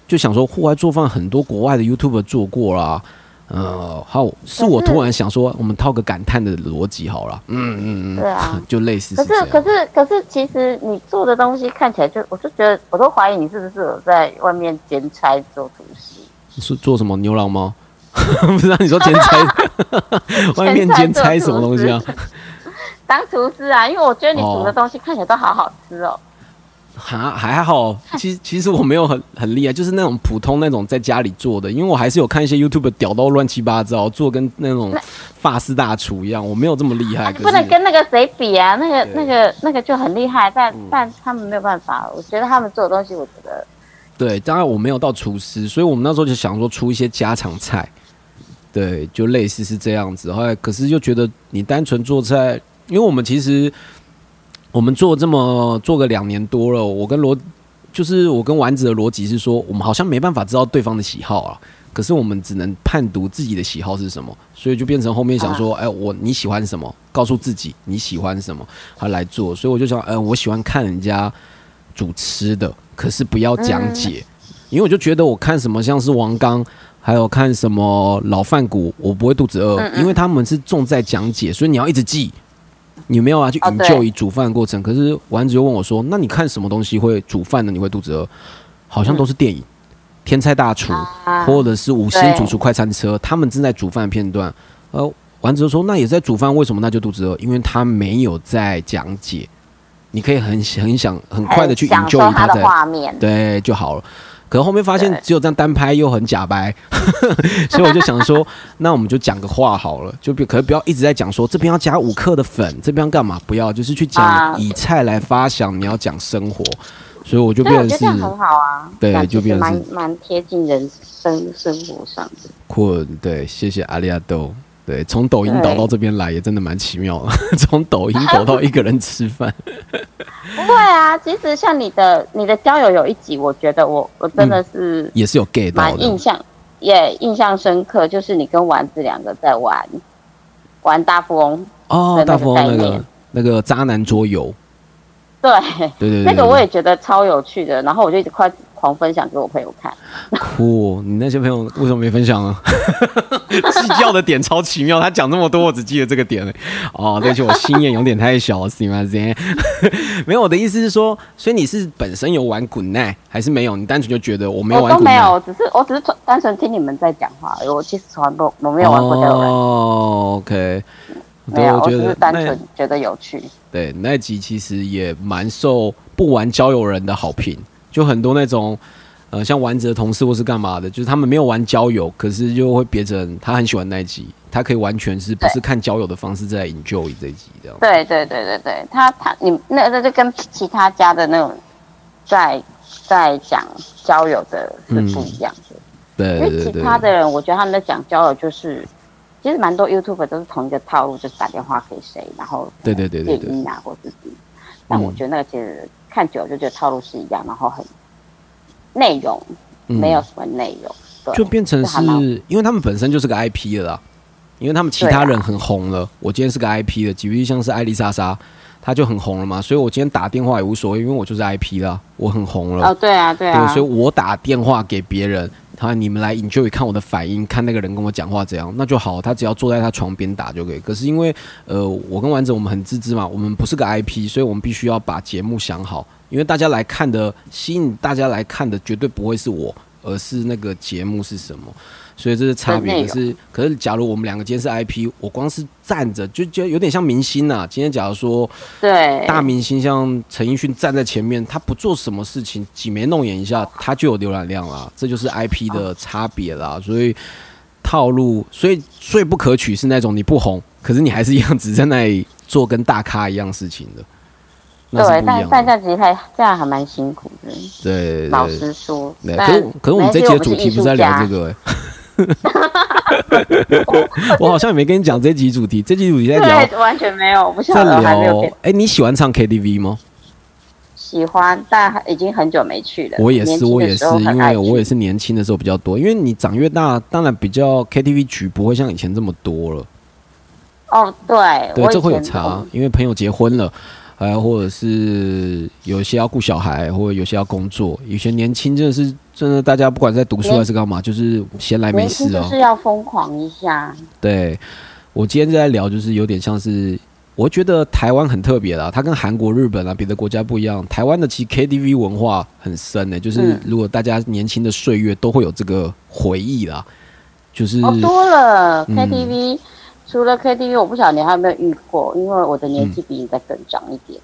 就想说，户外做饭很多国外的 YouTube 做过啦。呃，好，是我突然想说，我们套个感叹的逻辑好了。嗯嗯嗯，对啊 就类似可。是可是可是，其实你做的东西看起来就，我就觉得，我都怀疑你是不是有在外面兼差做厨师。是做什么牛郎吗？不知道你说兼差，外面兼差什么东西啊？当厨师啊，因为我觉得你煮哦的东西看起来都好好吃哦。还还好，其其实我没有很很厉害，就是那种普通那种在家里做的，因为我还是有看一些 YouTube 屌到乱七八糟，做跟那种法式大厨一样，我没有这么厉害。可不能跟那个谁比啊，那个那个那个就很厉害，但嗯但他们没有办法。我觉得他们做的东西，我觉得对，当然我没有到厨师，所以我们那时候就想说出一些家常菜，对，就类似是这样子。后来可是就觉得你单纯做菜，因为我们其实我们做这么做个两年多了，我跟罗就是我跟丸子的逻辑是说，我们好像没办法知道对方的喜好啊。可是我们只能判读自己的喜好是什么，所以就变成后面想说，哎、我你喜欢什么，告诉自己你喜欢什么，他来做。所以我就想，嗯、我喜欢看人家煮吃的，可是不要讲解，因为我就觉得我看什么像是王刚，还有看什么老饭骨，我不会肚子饿，嗯嗯因为他们是重在讲解，所以你要一直记。你没有啊，去哦 enjoy 对煮饭的过程。可是丸子就问我说：“那你看什么东西会煮饭呢？你会肚子饿？好像都是电影，天菜大厨》啊或者是五星主厨快餐车，他们正在煮饭的片段。呃，丸子就说：“那也在煮饭，为什么那就肚子饿？因为他没有在讲解，你可以很很想很快的去享受 enjoy 他的在画面。对就好了。可是后面发现只有这样单拍又很假掰，所以我就想说，那我们就讲个话好了，就比可是不要一直在讲说这边要加五克的粉，这边要干嘛？不要，就是去讲啊以菜来发想，你要讲生活，所以我就变成是很好啊，对就变成是蛮蛮贴近人生生活上的。困。对，谢谢阿里亚豆。对，从抖音对导到这边来也真的蛮奇妙的，从抖音抖到一个人吃饭。不会啊，其实像你的你的交友有一集，我觉得我我真的是也是有 get 到的，蛮印象也印象深刻，就是你跟丸子两个在玩玩大富翁，哦，大富翁那个那个渣男桌游，对，对对对，那个我也觉得超有趣的，然后我就一直快狂分享给我朋友看。酷，你那些朋友为什么没分享啊？计较的点超奇妙，他讲这么多，我只记得这个点了。哦，对不起，我心眼有点太小，是吗？这 没有，我的意思是说，所以你是本身有玩滚奈，还是没有？你单纯就觉得我没有我玩滚奈？都没有，只是我只是单纯听你们在讲话我其实从来都我没有玩过交友软件，哦，OK，对，没有，我只我觉得是单纯觉得有趣。对那一集其实也蛮受不玩交友人的好评，就很多那种。呃，像丸子的同事或是干嘛的，就是他们没有玩交友，可是就会变成他很喜欢那一集，他可以完全是不是看交友的方式在 enjoy 这一集这样。对对对对对，他他你那那就跟其他家的那种在在讲交友的是不一样的，对因为其他的人，我觉得他们在讲交友就是。其实蛮多 YouTube 都是同一个套路，就是打电话给谁，然后对对对对对电音啊，或自己，但我觉得那个其实看久了就觉得套路是一样，然后很内容嗯。没有什么内容，对，就变成是因为他们本身就是个 IP 了啦，因为他们其他人很红了，我今天是个 IP 的，举例像是艾丽莎莎，她就很红了嘛，所以我今天打电话也无所谓，因为我就是 IP 啦，我很红了。哦，对啊，对啊，对，所以我打电话给别人，他你们来 enjoy 看我的反应，看那个人跟我讲话怎样，那就好。他只要坐在他床边打就可以。可是因为呃，我跟丸子我们很自知嘛，我们不是个 IP，所以我们必须要把节目想好，因为大家来看的吸引大家来看的绝对不会是我，而是那个节目是什么。所以这是差别。可是，可是，假如我们两个今天是 IP，我光是站着就就有点像明星呐、今天假如说对大明星像陈奕迅站在前面，他不做什么事情，挤眉弄眼一下，他就有浏览量啦。这就是 IP 的差别啦。所以套路，所以最不可取是那种你不红，可是你还是一样只在那里做跟大咖一样事情的，对，但。但这样其实还这样还蛮辛苦的。对老对实说，可是可是我们这期的主题不是在聊这个。个、欸，我好像也没跟你讲这集主题，这集主题在聊对，完全没有，我不晓在得，还没有聊给。哎、你喜欢唱 KTV 吗？喜欢，但已经很久没去了。我也是，我也是因为我也是年轻的时候比较多，因为你长越大，当然比较 KTV 局不会像以前这么多了。哦，对，对，我这会有前差，因为朋友结婚了，呃，或者是有些要顾小孩，或者有些要工作。有些年轻真的是真的，大家不管在读书还是干嘛，就是闲来没事哦、就是要疯狂一下。对，我今天在聊，就是有点像是，我觉得台湾很特别啦，它跟韩国、日本啊别的国家不一样。台湾的其实 KTV 文化很深呢、就是嗯如果大家年轻的岁月都会有这个回忆啦，就是、哦，多了嗯 KTV，除了 KTV，我不晓得你还有没有遇过，因为我的年纪比你再更长一点。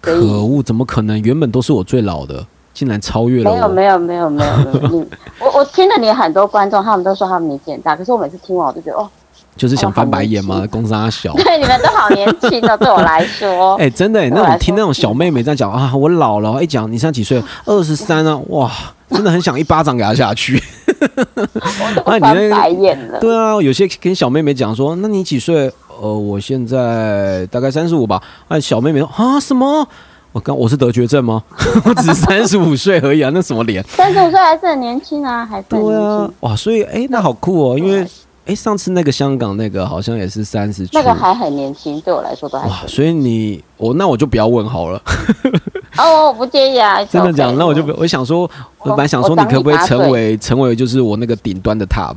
可恶，怎么可能？原本都是我最老的，竟然超越了我。没有没有没有没有没有，你 我我听了你很多观众，他们都说他们年纪很大，可是我每次听完我就觉得哦，就是想翻白眼吗？哦好年公司小。对，你们都好年轻哦，对我来说，哎、真的、欸，那对我听那种小妹妹在讲啊，我老了，一讲你现在几岁？二十三啊，哇，真的很想一巴掌给她下去。那个白眼了。对啊，有些跟小妹妹讲说，那你几岁？呃，我现在大概三十五吧。哎，小妹妹说啊，什么？我刚我是得绝症吗？我只三十五岁而已啊，那什么脸？三十五岁还是很年轻啊，还对啊轻。，哇，所以哎、那好酷哦，因为对哎、上次那个香港那个好像也是三十出，那个还很年轻，对我来说都还哇，所以你我那我就不要问好了。哦，我不介意啊，真的讲，OK 那我就不我想说，我本来想说你可不可以成为成为就是我那个顶端的 top，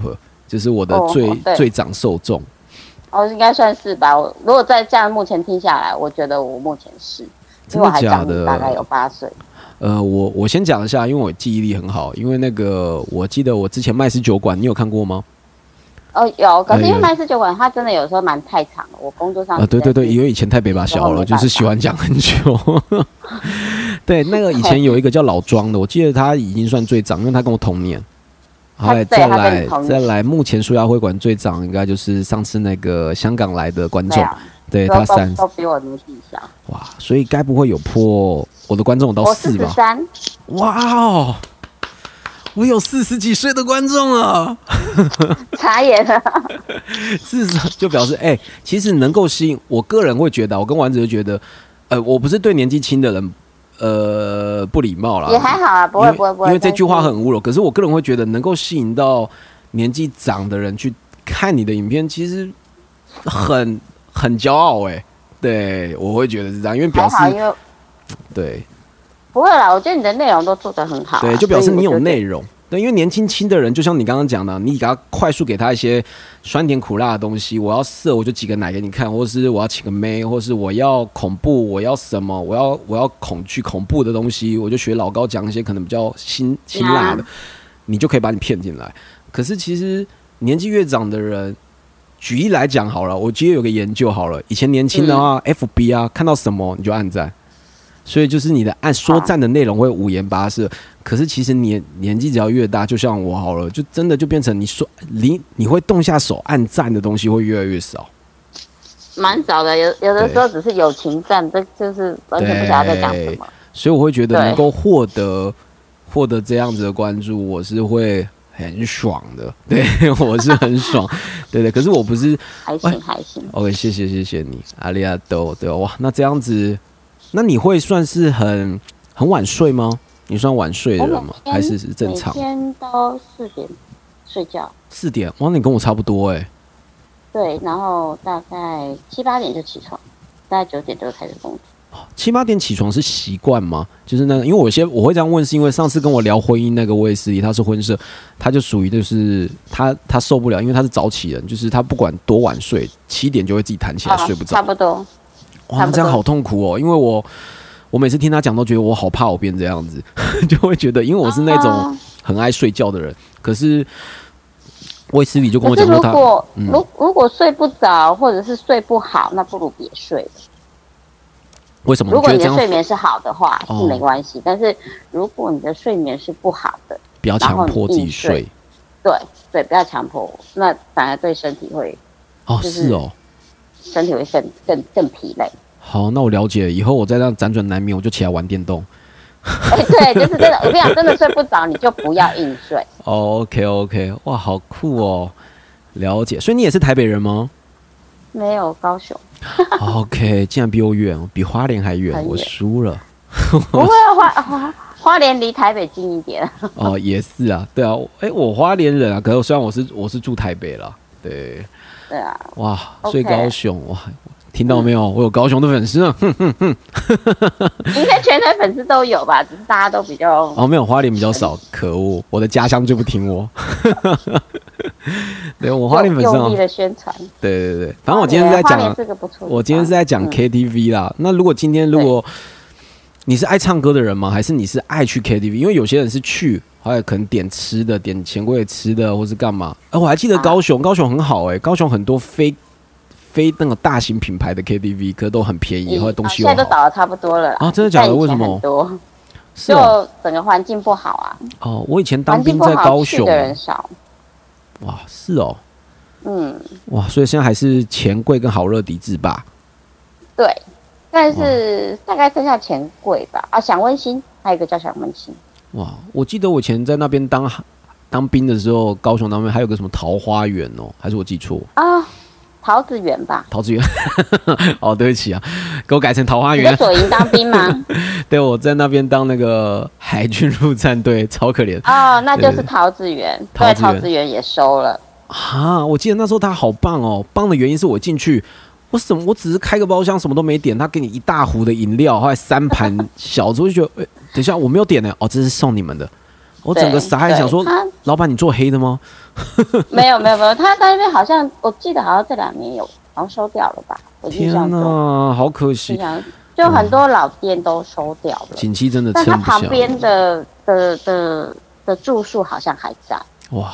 就是我的哦最、对最长受众。哦，应该算是吧。我如果再这样目前听下来，我觉得我目前是，因真为我还长的假的？大概有八岁。呃，我我先讲一下，因为我记忆力很好，因为那个我记得我之前麦斯酒馆，你有看过吗？哦，有，可是因为麦斯酒馆它真的有时候蛮太长了，我工作上啊，对对对，因为以前太北把小了，就是喜欢讲很久。对，那个以前有一个叫老庄的，我记得他已经算最长，因为他跟我同年。后来对他跟再来再来，目前舒亚会馆最长应该就是上次那个香港来的观众，对他三。都比我年纪小，哇，所以该不会有破我的观众有到我四四吧？十三，哇哦，我有四十几岁的观众了，眨眼了。至少就表示哎、其实能够吸引我个人会觉得，我跟丸子就觉得，呃，我不是对年纪轻的人呃不礼貌啦，也还好啊，不会不会不会。因为这句话很侮辱。可是我个人会觉得，能够吸引到年纪长的人去看你的影片，其实很很骄傲哎、对，我会觉得是这样，因为表示对不会啦，我觉得你的内容都做得很好啊、对，就表示你有内容。对，因为年轻轻的人，就像你刚刚讲的，你给他快速给他一些酸甜苦辣的东西，我要色我就挤个奶给你看，或是我要请个妹，或是我要恐怖，我要什么，我要我要恐惧恐怖的东西，我就学老高讲一些可能比较辛辛辣的，你就可以把你骗进来。可是其实年纪越长的人，举例来讲好了，我今天有个研究好了，以前年轻的话、f b 啊，看到什么你就按赞，所以就是你的按说赞的内容会五颜八色。可是其实年年纪只要越大，就像我好了，就真的就变成你说你你会动下手按赞的东西会越来越少。蛮少的，有有的时候只是友情赞，这就是完全不晓得在讲什么。所以我会觉得能够获得获得这样子的关注，我是会很爽的。对我是很爽，对对。可是我不是还哎行还行，OK，谢谢谢谢你，阿里亚多对哇，那这样子，那你会算是很很晚睡吗？你算晚睡的人吗？还是是正常每？天都四点睡觉，四点哇，你跟我差不多哎、对，然后大概七八点就起床，大概九点就开始工作。七八点起床是习惯吗？就是那个，因为我先我会这样问，是因为上次跟我聊婚姻那个卫斯理，他是婚社，他就属于就是他他受不了，因为他是早起人，就是他不管多晚睡，七点就会自己弹起来睡不着差。不多。哇，这样好痛苦哦，因为我我每次听他讲都觉得我好怕我变这样子，就会觉得因为我是那种啊很爱睡觉的人，可是卫斯理就跟我讲如果、嗯如如果睡不着或者是睡不好，那不如别睡了。为什么如果你的睡眠是好的话，哦是没关系。但是如果你的睡眠是不好的，不要强迫自己睡对对，不要强迫我，那反而对身体会哦，就是是哦。身体会更更更疲累。好，那我了解了，以后我再这样辗转难眠，我就起来玩电动。哎，对，就是真的，我跟你讲，真的睡不着，你就不要硬睡。哦，OK OK，哇，好酷哦，了解。所以你也是台北人吗没有高雄，？OK，竟然比我远，比花莲还远，我输了。不会啊花花花莲离台北近一点。哦，也是啊，对啊，哎、我花莲人啊，可是虽然我是我是住台北了，对，对啊，哇以高雄哇，听到没有？我有高雄的粉丝啊，哼 应该全台粉丝都有吧，只是大家都比较哦，没有花莲比较少，可恶，我的家乡就不听我。对我花莲粉丝啊用力，的宣传。对对对，反正我今天是在讲，是个不错。我今天是在讲嗯 KTV 啦。那如果今天如果你是爱唱歌的人吗？还是你是爱去 KTV？因为有些人是去，还有可能点吃的，点钱柜吃的，或是干嘛。哎、我还记得高雄，高雄很好哎、高雄很多非非那个大型品牌的 KTV，可是都很便宜。现在都倒的差不多了啊真的假的为什么很多，是哦，就整个环境不好啊，哦，我以前当兵在高雄，去的人少。哇，是哦，嗯，哇，所以现在还是钱柜跟好乐迪制霸。对，但是大概剩下钱柜吧。啊，想温馨，还有一个叫想温馨。哇，我记得我以前在那边当当兵的时候，高雄那边还有个什么桃花源哦，还是我记错？啊，桃子园吧？桃子园。哦，对不起啊，给我改成桃花园。你在左营当兵吗？对，我在那边当那个海军陆战队，超可怜哦，那就是桃子园。对，桃子园也收了。啊！我记得那时候他好棒哦，棒的原因是我进去。我什么？我只是开个包厢，什么都没点，他给你一大壶的饮料，后来三盘小子，我就觉得，哎、等一下我没有点呢，哦，这是送你们的。我整个对傻眼，想说老板你做黑的吗？没有没有没有，他在那边好像我记得好像这两年有好像收掉了吧？我天哪，好可惜，就很多老店都收掉了，景气真的但他撑不下。旁边的的的的住宿好像还在。哇，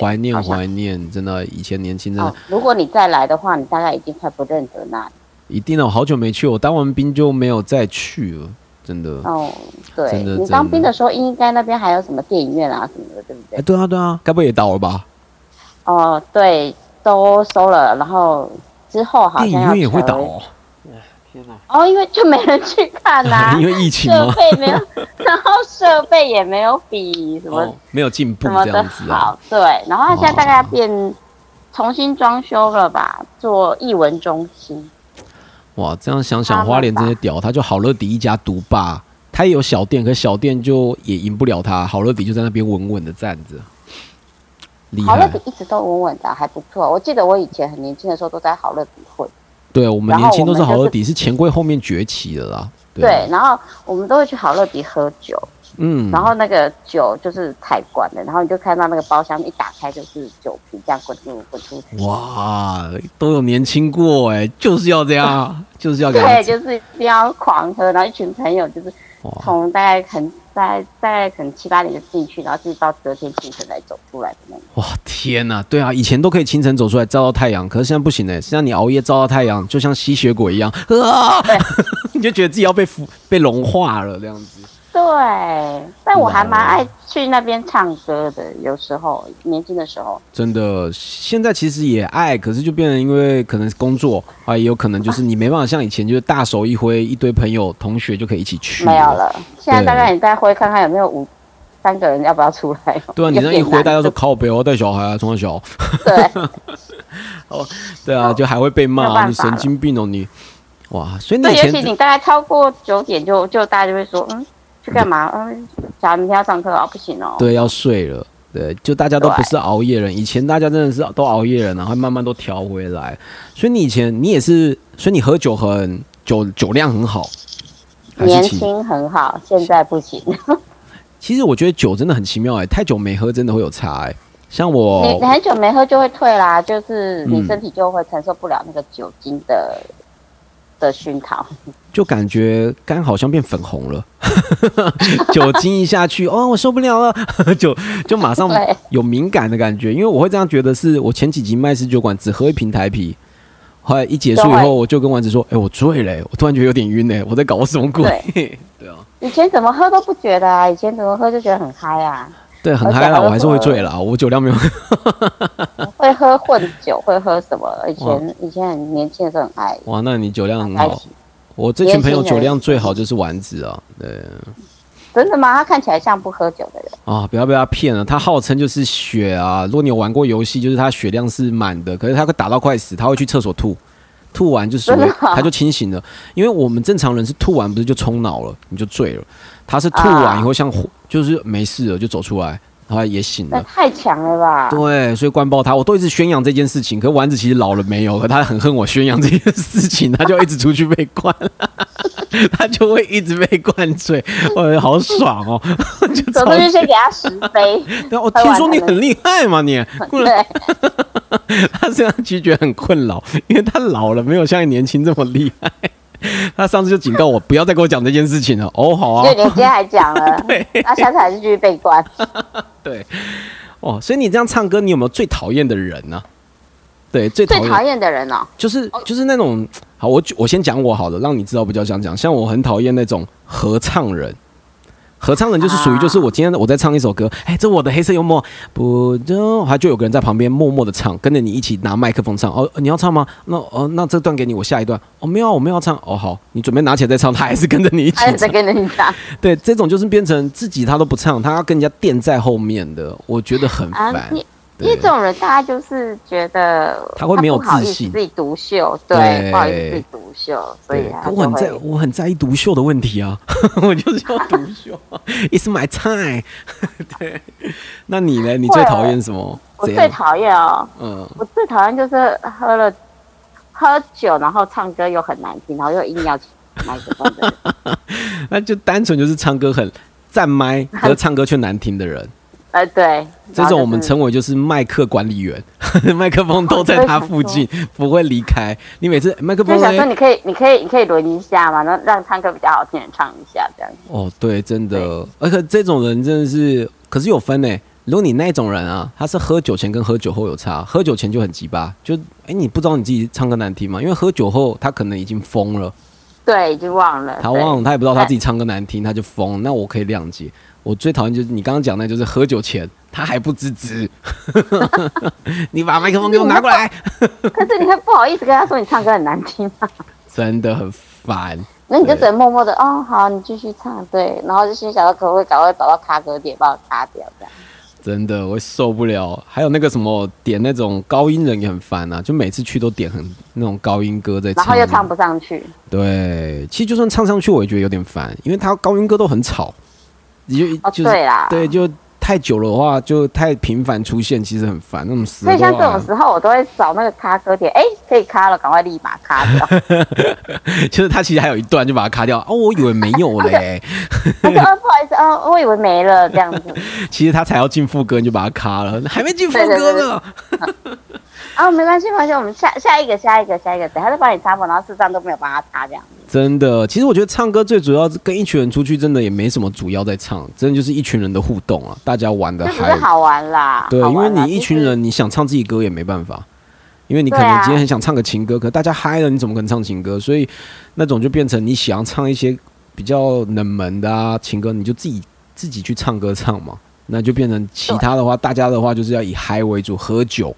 怀念怀念，真的，以前年轻真的哦，如果你再来的话，你大概已经快不认得那里。一定了，我，好久没去，我当完兵就没有再去了，真的。哦，对真的你当兵的时候，应该那边还有什么电影院啊什么的，对不哎，对？对啊对啊，该不会也倒了吧？哦，对，都收了，然后之后好像要电影院也会倒成哦，哦，因为就没人去看呐、因为疫情设吗？备没有，然后设备也没有比什么、哦，没有进步什么的。好，对，然后它现在大概要变重新装修了吧，做艺文中心。哇，这样想想，花莲真的屌，他就好乐迪一家独霸，他也有小店，可小店就也赢不了他，好乐迪就在那边稳稳的站着，好乐迪。一直都稳稳的，还不错。我记得我以前很年轻的时候都在好乐迪混，对我们年轻都是好乐迪，是钱柜后面崛起的啦。对，，然后我们都会去好乐迪喝酒，嗯，然后那个酒就是开罐的，然后你就看到那个包厢一打开就是酒瓶这样滚入滚出去。哇，都有年轻过哎，就是要这样，就是要对，就是一定要狂喝，然后一群朋友就是从大概可能在大概可能七八点就进去，然后一直到隔天清晨才走出来的那种。哇天呐，对啊，以前都可以清晨走出来照到太阳，可是现在不行哎，现在你熬夜照到太阳，就像吸血鬼一样，啊，你就觉得自己要被腐被融化了这样子。对，但我还蛮爱去那边唱歌的，有时候年轻的时候。真的，现在其实也爱，可是就变成因为可能工作啊，也有可能就是你没办法像以前，就是大手一挥，一堆朋友同学就可以一起去。没有。了，现在大概你再挥看看有没有五三个人要不要出来？对啊，你 这样一挥，大家说说靠北，我要带小孩啊，从小。对哦 对啊，就还会被骂，你神经病哦你。哇，所以你对，以前尤其你大概超过九点就就大家就会说，嗯，去干嘛？嗯，小孩明天要上课啊，不行哦。对要睡了，对，就大家都不是熬夜人，以前大家真的是都熬夜人，然后慢慢都调回来。所以你以前你也是，所以你喝酒很酒酒量很好，年轻很好，现在不行。其实我觉得酒真的很奇妙哎、太久没喝真的会有差哎、像我你很久没喝就会退啦，就是你嗯身体就会承受不了那个酒精的的熏陶。就感觉肝好像变粉红了，酒精一下去，哦，我受不了了，就就马上有敏感的感觉。因为我会这样觉得，是我前几集麦斯酒馆只喝一瓶台啤，后来一结束以后，我就跟丸子说：“哎、我醉了、欸，我突然觉得有点晕哎、我在搞什么鬼？” 对啊，以前怎么喝都不觉得啊，以前怎么喝就觉得很嗨啊，对，很嗨啦，我还是会喝醉啦，我酒量没有。会喝混酒，会喝什么？以哇前以前很年轻的时候很爱，哇，那你酒量很好。我这群朋友酒量最好就是丸子啊，对。真的吗？他看起来像不喝酒的人。啊、不要被他骗了，他号称就是血啊。如果你有玩过游戏，就是他血量是满的，可是他会打到快死，他会去厕所吐，吐完就属于真的啊他就清醒了。因为我们正常人是吐完不是就冲脑了，你就醉了，他是吐完以后像火，就是没事了就走出来，然后也醒了。那太强了吧？对，所以关爆他，我都一直宣扬这件事情。可丸子其实老了没有，可他很恨我宣扬这件事情，他就一直出去被灌，他就会一直被灌醉，我觉得好爽哦，就走出去先给他十杯，我听说你很厉害嘛，你 对，他这样其实觉得很困扰，因为他老了，没有像你年轻这么厉害。他上次就警告我不要再跟我讲这件事情了。哦，好啊。对，你今天还讲了，对。那下次还是继续被关。对，哦，所以你这样唱歌，你有没有最讨厌的人呢、对，最讨厌。最讨厌的人哦，就是就是那种，好，我我先讲我好了，让你知道比较想讲。像我很讨厌那种合唱人，合唱人就是属于就是我今天我在唱一首歌，哎、这我的黑色幽默，不就还就有个人在旁边默默的唱，跟着你一起拿麦克风唱。哦，你要唱吗？那哦，那这段给你，我下一段。哦，没有啊，我没有要唱。哦，好，你准备拿起来再唱，他还是跟着你一起还是跟着。你唱 对，这种就是变成自己他都不唱，他要跟人家垫在后面的，我觉得很啊烦。，你因对为这种人，大家就是觉得他会没有自信自己独秀，对对，不好意思自己独秀，所以对，他我很在，我很在意独秀的问题啊，我就是要独秀，It's my time。对，那你呢？你最讨厌什么？我？最讨厌哦，嗯，我最讨厌就是喝了喝酒，然后唱歌又很难听，然后又硬要麦克风的人。那就单纯就是唱歌很赞麦，可是唱歌却难听的人，呃，对，这种我们称称为就是麦克管理员，麦克风都在他附近，不会离开。你每次麦克风就想说呢？你可以，你可以，你可以轮一下嘛，然后让唱歌比较好听的唱一下这样子。哦，对，真的，而且这种人真的是，可是有分呢。如果你那种人啊，他是喝酒前跟喝酒后有差，喝酒前就很鸡巴，就哎，你不知道你自己唱歌难听吗？因为喝酒后他可能已经疯了，对，已经忘了，他忘了，他也不知道他自己唱歌难听，他就疯。那我可以谅解。我最讨厌就是你刚刚讲的，就是喝酒前他还不自知，你把麦克风给我拿过来，可是你会不好意思跟他说你唱歌很难听啊，真的很烦。那你就只能默默的哦，好，你继续唱，对，然后就心想到可不可以赶快找到卡歌点把我卡掉这样。真的，我受不了。还有那个什么点那种高音人也很烦啊，就每次去都点很那种高音歌在唱，然后又唱不上去，对，其实就算唱上去，我也觉得有点烦，因为他高音歌都很吵，你就哦，就是、对啦，对，就太久了的话，就太频繁出现，其实很烦。那种死所以像这种时候，我都会找那个卡歌点，哎，可以卡了，赶快立马卡掉。就是他其实还有一段就把它卡掉。哦，我以为没有嘞，他说，哦，不好意思，哦，我以为没了这样子。其实他才要进副歌，你就把它卡了，还没进副歌呢。哦，没关系，没关系，我们下下一个，下一个，下一个，等下再帮你插播，然后事实上都没有帮他擦这样子。真的，其实我觉得唱歌最主要跟一群人出去，真的也没什么主要在唱，真的就是一群人的互动啊，大家玩的就是。好玩啦。对，因为你一群，人，你想唱自己歌也没办法，因为你可能今天很想唱个情歌，可大家嗨了，你怎么可能唱情歌？所以那种就变成你想要唱一些比较冷门的啊情歌，你就自己自己去唱歌唱嘛，那就变成其他的话，大家的话就是要以嗨为主，喝酒，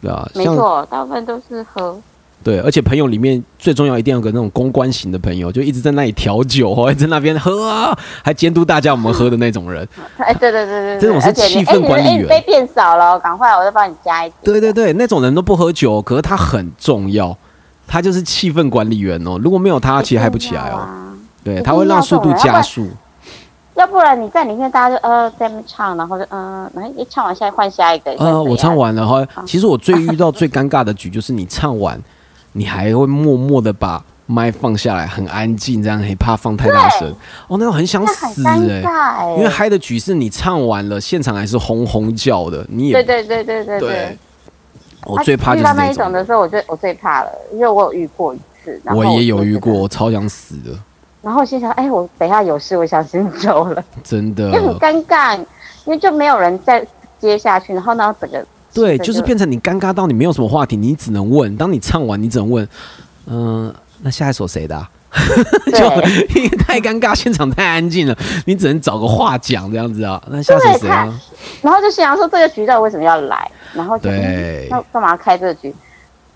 对啊，没错，大部分都是喝。对，而且朋友里面最重要一定要有个那种公关型的朋友，就一直在那里调酒，或 者在那边喝啊，还监督大家我们喝的那种人。哎，对对对对对，这种是气氛管理员哎你的哎你杯变少了哦，赶快，我再帮你加一点。对对对，那种人都不喝酒，可是他很重要，他就是气氛管理员哦。如果没有他，其实嗨不起来哦。对，他会让速度加速。要不然你在里面，大家就呃在那边唱，然后就嗯，然后一唱完，下换下一个。呃，我唱完。完了哈，其实我最遇到最尴尬的局就是你唱完，你还会默默的把麦放下来，很安静，这样很怕放太大声。哦，那种很想死尴哎、因为嗨的局是你唱完了，现场还是轰轰叫的，你也对对对对对对。我啊最怕就是这种，一种的时候，我最我最怕了，因为我有遇过一次，我也有遇过，我超想死的，然后心想，哎，我等一下有事，我想先走了，真的因。为很尴尬，因为就没有人再接下去，然后呢，整个对，就是变成你尴尬到你没有什么话题，你只能问。当你唱完，你只能问，嗯、那下一首谁的、啊？就因为太尴尬，现场太安静了，你只能找个话讲这样子啊。那下一首谁啊？然后就心想说这个局到底为什么要来，然后就对嗯那干嘛开这个局？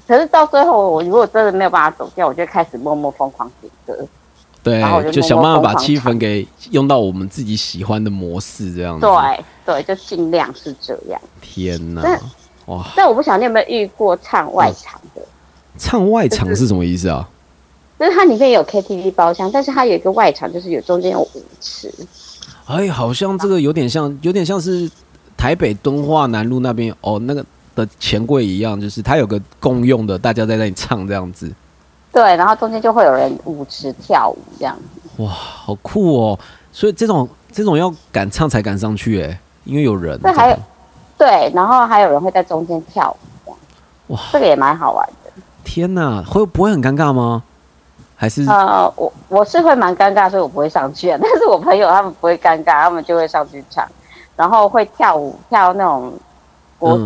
可是到最后，我如果真的没有办法走掉，我就开始默默疯狂点歌。然后我对，就就想办法把气氛给用到我们自己喜欢的模式，这样子。对对，就尽量是这样。天哪，哇！但我不晓得你有没有遇过唱外场的，唱外场是什么意思啊？就是它里面有 KTV 包厢，但是它有一个外场，就是有中间有舞池。哎，好像这个有点像，有点像是台北敦化南路那边哦，那个的钱柜一样，就是它有个共用的，大家在那里唱这样子。对，然后中间就会有人舞池跳舞这样。哇，好酷哦！所以这种这种要敢唱才敢上去哎，因为有人。这还有对，然后还有人会在中间跳舞这样。哇这个也蛮好玩的。天哪，会不会很尴尬吗？还是呃，我我是会蛮尴尬，所以我不会上去啊。但是我朋友他们不会尴尬，他们就会上去唱，然后会跳舞，跳那种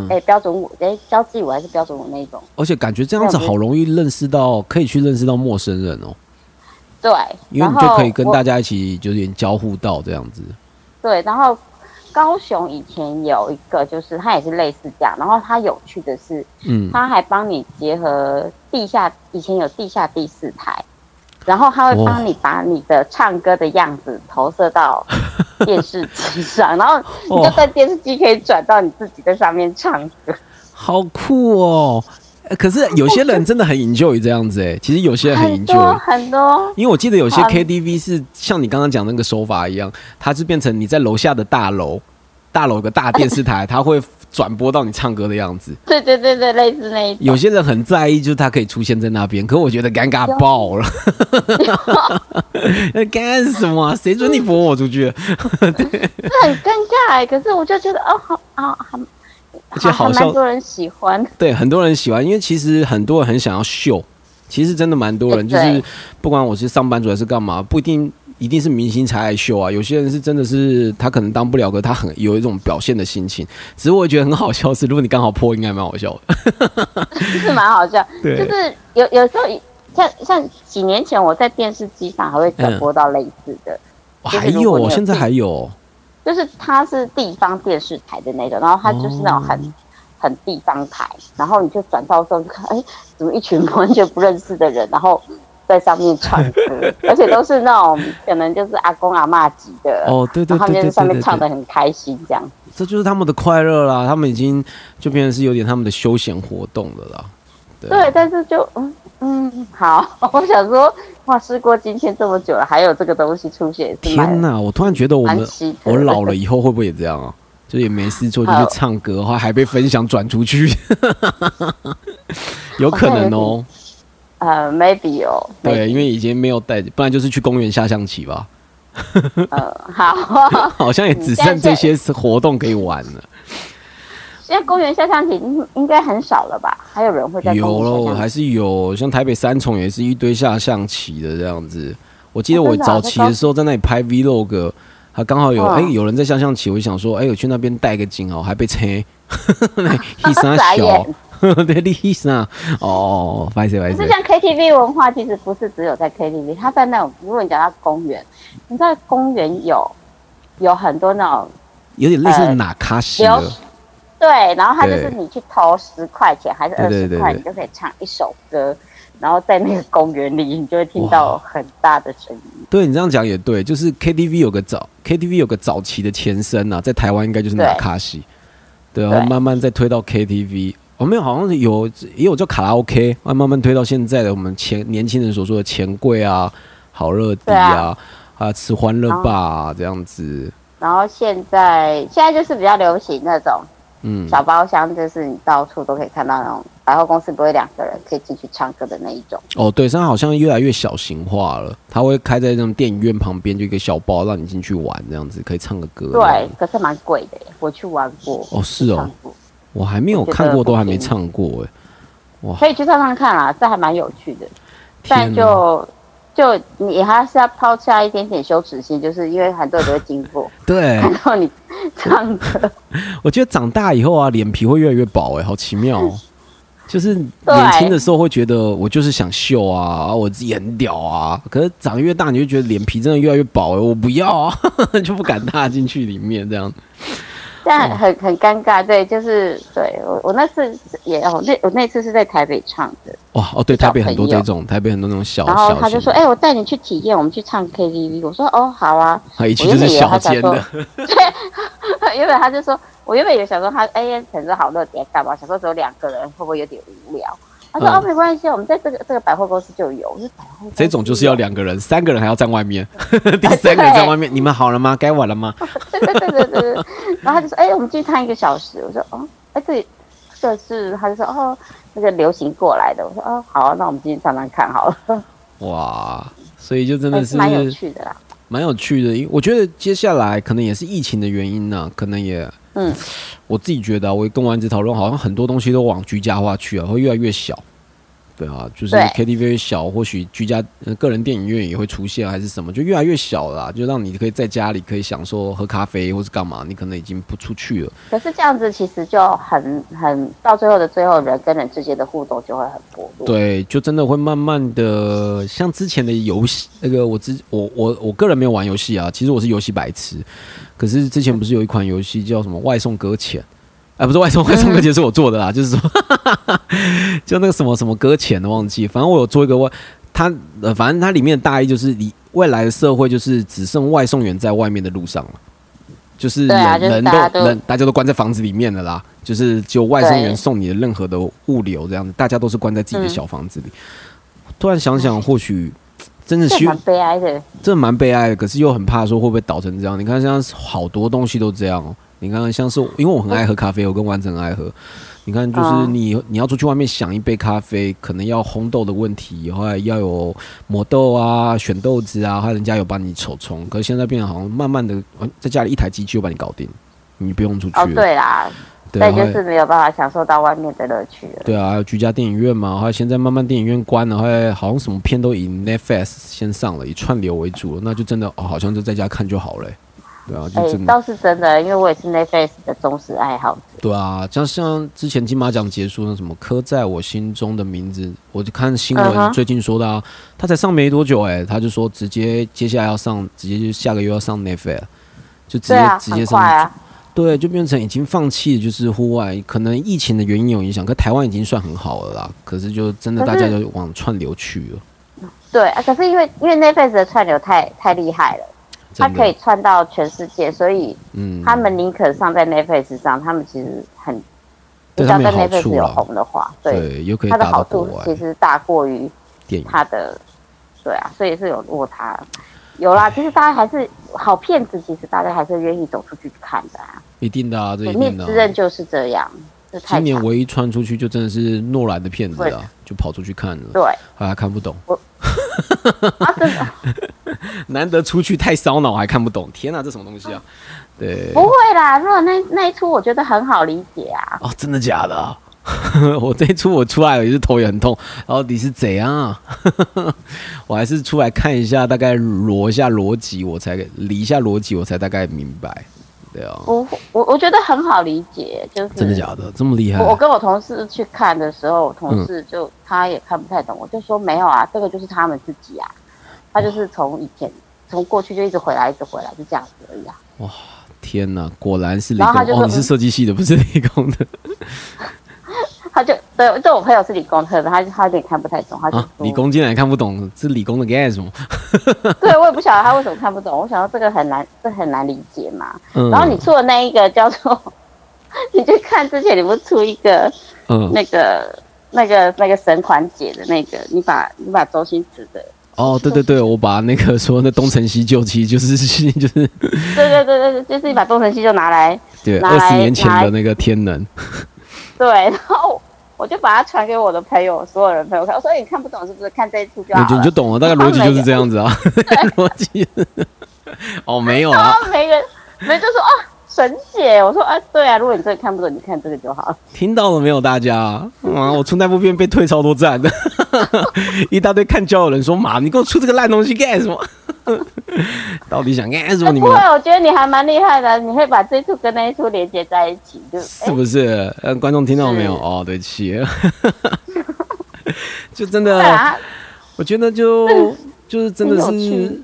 哎、标准舞哎、交际舞还是标准舞那一种。而且感觉这样子好容易认识到，可以去认识到陌生人哦，对，因为你就可以跟大家一起就有点交互到这样子。对，然后高雄以前有一个，就是它也是类似这样，然后它有趣的是，嗯，它还帮你结合地下，以前有地下第四台，然后他会哇帮你把你的唱歌的样子投射到电视机上，然后你就哦在电视机可以转到你自己在上面唱歌。好酷哦！呃可是有些人真的很 enjoy 这样子哎，其实有些人很很多 enjoy。很多，因为我记得有些 KTV 是像你刚刚讲那个手法一样，它是变成你在楼下的大楼，大楼有个大电视台，它会转播到你唱歌的样子。对对对对，类似那一种。有些人很在意，就是他可以出现在那边，可我觉得尴尬爆了。那 干什么啊、谁准你播我出去？是很尴尬欸，可是我就觉得哦，好好好，而且好还像蛮多人喜欢。对，很多人喜欢，因为其实很多人很想要秀，其实真的蛮多人，就是不管我是上班族还是干嘛，不一定一定是明星才爱秀啊。有些人是真的是他可能当不了，可他很有一种表现的心情。只是我觉得很好笑是，如果你刚好破，应该蛮好笑的。是蛮好笑，对就是有有时候像像几年前我在电视机上还会转播到类似的，还有，现在还有，就是它是地方电视台的那种，然后它就是那种很、哦很地方台，然后你就转到之后就看，哎，怎么一群完全不认识的人，然后在上面唱歌，而且都是那种可能就是阿公阿嬷级的，哦，对对然后他们就在上对对对对对，面唱的很开心这样。这就是他们的快乐啦。他们已经就变成是有点他们的休闲活动了啦。对，但是就嗯嗯好，我想说，哇，事过今天这么久了，还有这个东西出现，天哪！我突然觉得我们我老了以后会不会也这样啊？就也没事做就去唱歌，还还被分享转出去，有可能哦。呃，maybe 哦，对，因为已经没有带，不然就是去公园下象棋吧。呃好，好像也只剩这些活动可以玩了。现在公园下象棋应应该很少了吧？还有人会在有喽，还是有，像台北三重也是一堆下象棋的这样子。我记得我早期的时候在那里拍 vlog，他刚好有嗯哎、有人在下象棋，我就想说，哎、我去那边带个景哦，还被车，一三小傻眼，对，你啥？哦，不好意思，不好意思可是。像 KTV 文化，其实不是只有在 KTV，它在那种，如果你讲到公园，你知道公园有有很多那种有点类似呃哪卡西对，然后它就是你去投十块钱还是二十块，你就可以唱一首歌，然后在那个公园里，你就会听到很大的声音。对你这样讲也对，就是 KTV 有个早 KTV 有个早期的前身啊，在台湾应该就是纳卡西，对，然后慢慢再推到 KTV。哦，没有，好像是有也有叫卡拉 OK，慢慢慢推到现在的我们前年轻人所说的钱柜啊、好乐迪对啊啊，吃欢乐吧、啊、这样子。然后现在现在就是比较流行那种嗯，小包厢，就是你到处都可以看到那种百货公司不会两个人可以进去唱歌的那一种。哦，对，现在好像越来越小型化了，它会开在那种电影院旁边，就一个小包让你进去玩，这样子可以唱个歌。对，，可是蛮贵的耶，我去玩过。哦是哦我还没有看过，都还没唱过哎。哇可以去唱唱看啦，这还蛮有趣的。但就就你还是要抛下一点点羞耻心，就是因为很多人都会经过 对，看到你唱歌，我觉得长大以后啊，脸皮会越来越薄哎、好奇妙哦。就是年轻的时候会觉得我就是想秀啊，啊我自己很屌啊。可是长越大，你就觉得脸皮真的越来越薄哎、我不要啊，就不敢踏进去里面这样。但很很尴尬。对，就是对我我那次也哦，那我那次是在台北唱的，哇哦，对，台北很多这种，台北很多那种小然后他就说：“哎、我带你去体验，我们去唱 KTV。”我说：“哦，好啊。他一去就是小间的，”原本他就说，我原本也想说他哎，可能是好乐点干嘛？想说只有两个人会不会有点无聊？他说：“嗯哦，没关系，我们在这个这个百货公司就有。”我说：“百货这种就是要两个人，三个人还要站外面，第三个人在外面，你们好了吗？该玩了吗？对对对对对对。然后他就说：“ 哎、我们进去看一个小时。”我说：“哦，哎、这这是……”他就说：“哦，那个流行过来的。”我说：“哦，好啊、那我们进去唱唱看好了。哇，所以就真的是哎蛮有趣的啦。蛮有趣的，因为我觉得接下来可能也是疫情的原因呢、可能也，嗯，我自己觉得、啊，我跟丸子讨论，好像很多东西都往居家化去啊，会越来越小。对啊，就是 KTV 小，或许居家、呃、个人电影院也会出现，还是什么，就越来越小了啦，就让你可以在家里可以享受喝咖啡或是干嘛，你可能已经不出去了。可是这样子其实就很很到最后的最后，人跟人之间的互动就会很薄弱。对，就真的会慢慢的，像之前的游戏，那个我之我我我个人没有玩游戏啊，其实我是游戏白痴。可是之前不是有一款游戏叫什么外送搁浅？哎、不是外送，外送搁浅是我做的啦，就是说，就那个什么什么搁浅的忘记，反正我有做一个外，它呃，反正它里面的大意就是你未来的社会就是只剩外送员在外面的路上了。就是人、啊就是人都都人大家都关在房子里面了啦，就是只有外送员送你的任何的物流这样子，大家都是关在自己的嗯小房子里。突然想想，或许真的蛮悲哀的。这蛮悲哀的，可是又很怕说会不会倒成这样。你看，像好多东西都这样哦。你看，像是因为我很爱喝咖啡，我跟完整很爱喝。你看，就是嗯你你要出去外面想一杯咖啡，可能要烘豆的问题，后来要有磨豆啊、选豆子啊，还有人家有帮你手冲。可是现在变得好像慢慢的，呃在家里一台机器就把你搞定，你不用出去哦，对啦，对就是没有办法享受到外面的乐趣了。对啊，还有居家电影院嘛，还有现在慢慢电影院关了，还有好像什么片都以 Netflix 先上了，以串流为主了，那就真的哦，好像就在家看就好了欸、对啊，就哎、真的、倒是真的，因为我也是 Netflix 的忠实爱好者。对啊，像像之前金马奖结束那什么刻在我心中的名字，我就看新闻最近说的啊，他才上没多久哎、他就说直接接下来要上，直接就下个月要上 Netflix，就直接、啊，直接上啊。对，就变成已经放弃，就是户外，可能疫情的原因有影响，可台湾已经算很好了啦。可是就真的大家就往串流去了，对啊，可是因为因为 Netflix 的串流太太厉害了，它可以串到全世界，所以嗯，他们宁可上在 Netflix 上，他们其实很，对要跟他们有好 Netflix 有红的话，对，对，又可以它的好处其实大过于电影，它的，对啊，所以是有落差。有啦，其实大家还是好片子，其实大家还是愿意走出去看的啊。一定的啊，这《一定的啊、之刃》就是这样，这今年唯一穿出去就真的是诺兰的片子啊，就跑出去看了，对。后来看不懂，啊，真的。难得出去太烧脑还看不懂，天哪，这什么东西啊？对，不会啦。如果那那一出我觉得很好理解啊，哦，真的假的？啊？我这一出我出来了也是头也很痛，到底是怎样啊？我还是出来看一下，大概逻一下逻辑，我才理一下逻辑，我才大概明白。对啊，我我我觉得很好理解，就是真的假的？这么厉害？我我跟我同事去看的时候，我嗯同事就、他也看不太懂，我就说没有啊，这个就是他们自己啊，他就是从以前从过去就一直回来，一直回来，就这样子而已啊。天哪，果然是理工哦！然后他就说你是设计系的，不是理工的他就对，对我朋友是理工科的，他他有点看不太懂，他就啊、？理工竟然看不懂，是理工的干什么？对我也不晓得他为什么看不懂，我想到这个很难，这很难理解嘛。嗯然后你出的那一个叫做，你去看之前你不是出一个嗯那个那个那个神款姐的那个，你把你把周星驰的，哦，对对对，我把那个说那东成西就，其实就是就是对对对对对，就是你把东成西就拿来对二十年前的那个天能，对，然后我就把它传给我的朋友，所有人朋友看，我说你看不懂是不是？看这一出就好你就你。就懂了，大概逻辑就是这样子啊，逻辑。哦，没有啊，后每个人没人就说啊，神姐，我说啊，对啊，如果你真的看不懂，你看这个就好了。听到了没有，大家？啊，我出那部片被退超多赞的，一大堆看交友人说妈，你给我出这个烂东西干什么？到底想干什么？你们不会，我觉得你还蛮厉害的，你会把这一出跟那一出连接在一起，就是不是？呃，观众听到没有？哦，对不起，就真的，啊，我觉得就就是真的是趣，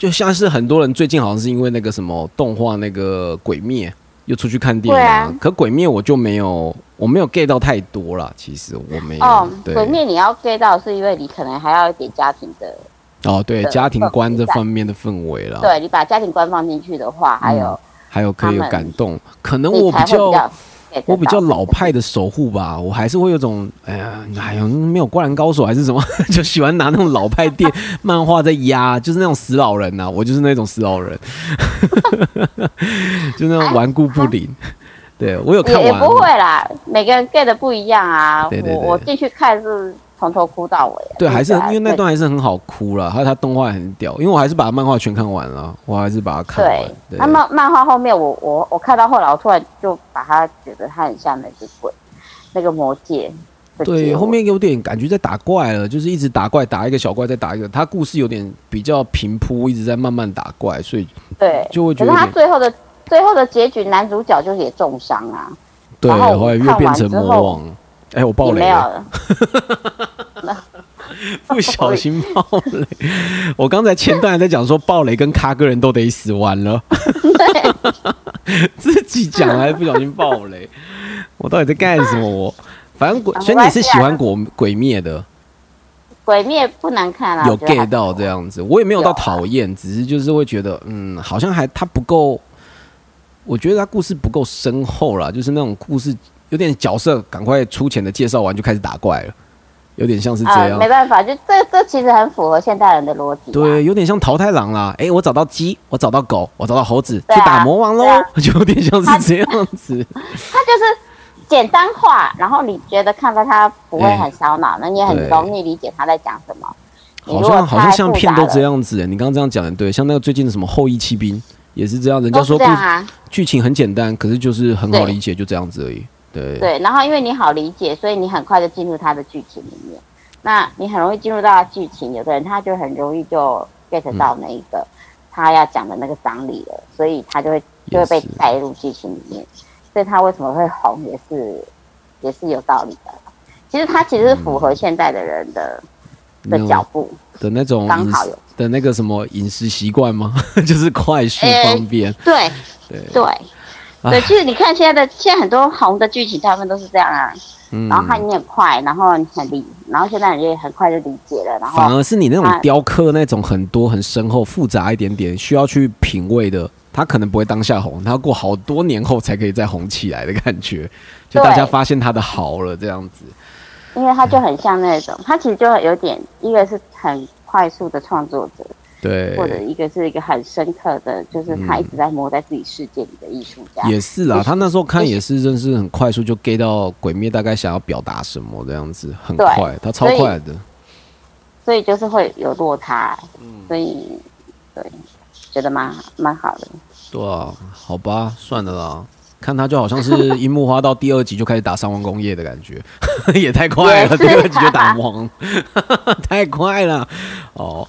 就像是很多人最近好像是因为那个什么动画那个鬼灭又出去看电影啊可鬼灭我就没有，我没有 get 到太多啦，其实我没有。哦，鬼灭你要 get 到，是因为你可能还要一点家庭的，哦，对，家庭观这方面的氛围啦，对你把家庭观放进去的话，还有还有可以有感动。可能我比较我比较老派的守护吧，我还是会有种，哎呀，哎呀，没有灌篮高手还是什么，就喜欢拿那种老派电漫画在压，就是那种死老人呐、我就是那种死老人，就那种顽固不灵。对我有看完，也也不会啦，每个人 get 的不一样啊。对对对我我进去看是从头哭到尾啊。对，还是因为那段还是很好哭了，还有他动画很屌，因为我还是把漫画全看完了，我还是把它看完对。那，漫漫画后面我，我我看到后来，我突然就把它觉得它很像那只鬼，那个魔戒，对，后面有点感觉在打怪了，就是一直打怪，打一个小怪再打一个。他故事有点比较平铺，一直在慢慢打怪，所以对，就会觉得有点最后的最后的结局，男主角就是也重伤啊，对，然后后来越变成魔王。哎，我爆雷了，不小心爆雷。我刚才前段还在讲说爆雷跟咖个人都得死，完了，自己讲还不小心爆雷，我到底在干什么？我？反正鬼，啊。所以你是喜欢鬼鬼灭的，鬼灭不难看啊，有我觉得还 get 到这样子，我也没有到讨厌，只是就是会觉得，嗯，好像还他不够，我觉得他故事不够深厚啦，就是那种故事有点角色赶快出钱的介绍完就开始打怪了，有点像是这啊，样没。办法，就这这其实很符合现代人的逻辑、啊。对，有点像淘汰狼啦。诶，我找到鸡，我找到狗，我找到猴子，去打魔王喽啊，就有点像是这样子。它 就是简单化，然后你觉得看到它不会很烧脑，那、你也很容易理解他在讲什么。好像好像像片都这样子你刚刚这样讲的对，像那个最近的什么后羿骑兵也是这样，人家都说剧情很简单，可是就是很好理解，就这样子而已。对，对，然后因为你好理解，所以你很快就进入他的剧情里面。那你很容易进入到剧情，有的人他就很容易就 get 到那一个、他要讲的那个张力了，所以他就会就会被带入剧情里面。所以他为什么会红，也是也是有道理的。其实他其实是符合现代的人的、的脚步，的那种刚好有的那个什么饮食习惯吗？就是快速方便。对对，对。其实你看现在的现在很多红的剧情，他们都是这样啊。嗯然后看你很快，然后你很理，然后现在人也很快就理解了，然后反而是你那种雕刻那种很多很深厚、复杂一点点，需要去品味的，他可能不会当下红，他要过好多年后才可以再红起来的感觉，就大家发现他的好了这样子。因为他就很像那种，他其实就有点，一个是很快速的创作者，对，或者一个是一个很深刻的，就是他一直在磨在自己世界里的艺术家。也是啦，他那时候看也是也是真是很快速就 get 到鬼灭大概想要表达什么这样子，很快，他超快的。所以就是会有落差，嗯所以对，觉得蛮蛮好的。对啊，好吧，算了啦。看他就好像是樱木花道第二集就开始打三王工业的感觉，也太快了，第二集就打王，太快了。哦，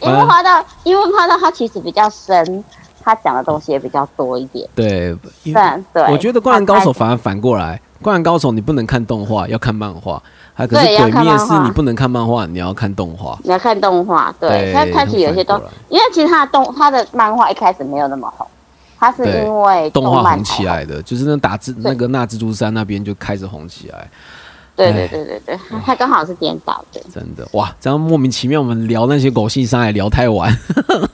樱木花道，樱木花道他其实比较深，他讲的东西也比较多一点。对，但对，我觉得《灌篮高手》反而反过来，《灌篮高手》你不能看动画，要看漫画；还可是《鬼灭》是你不能看漫画，你要看动画。你要看动画，对他他其实有些东因为其实他的动他的漫画一开始没有那么红，他是因为动画红起来的，就是那打字那个那蜘蛛山那边就开始红起来，对哎对对对对，他刚好是颠倒的，真的哇！这样莫名其妙，我们聊那些狗性伤害聊太晚。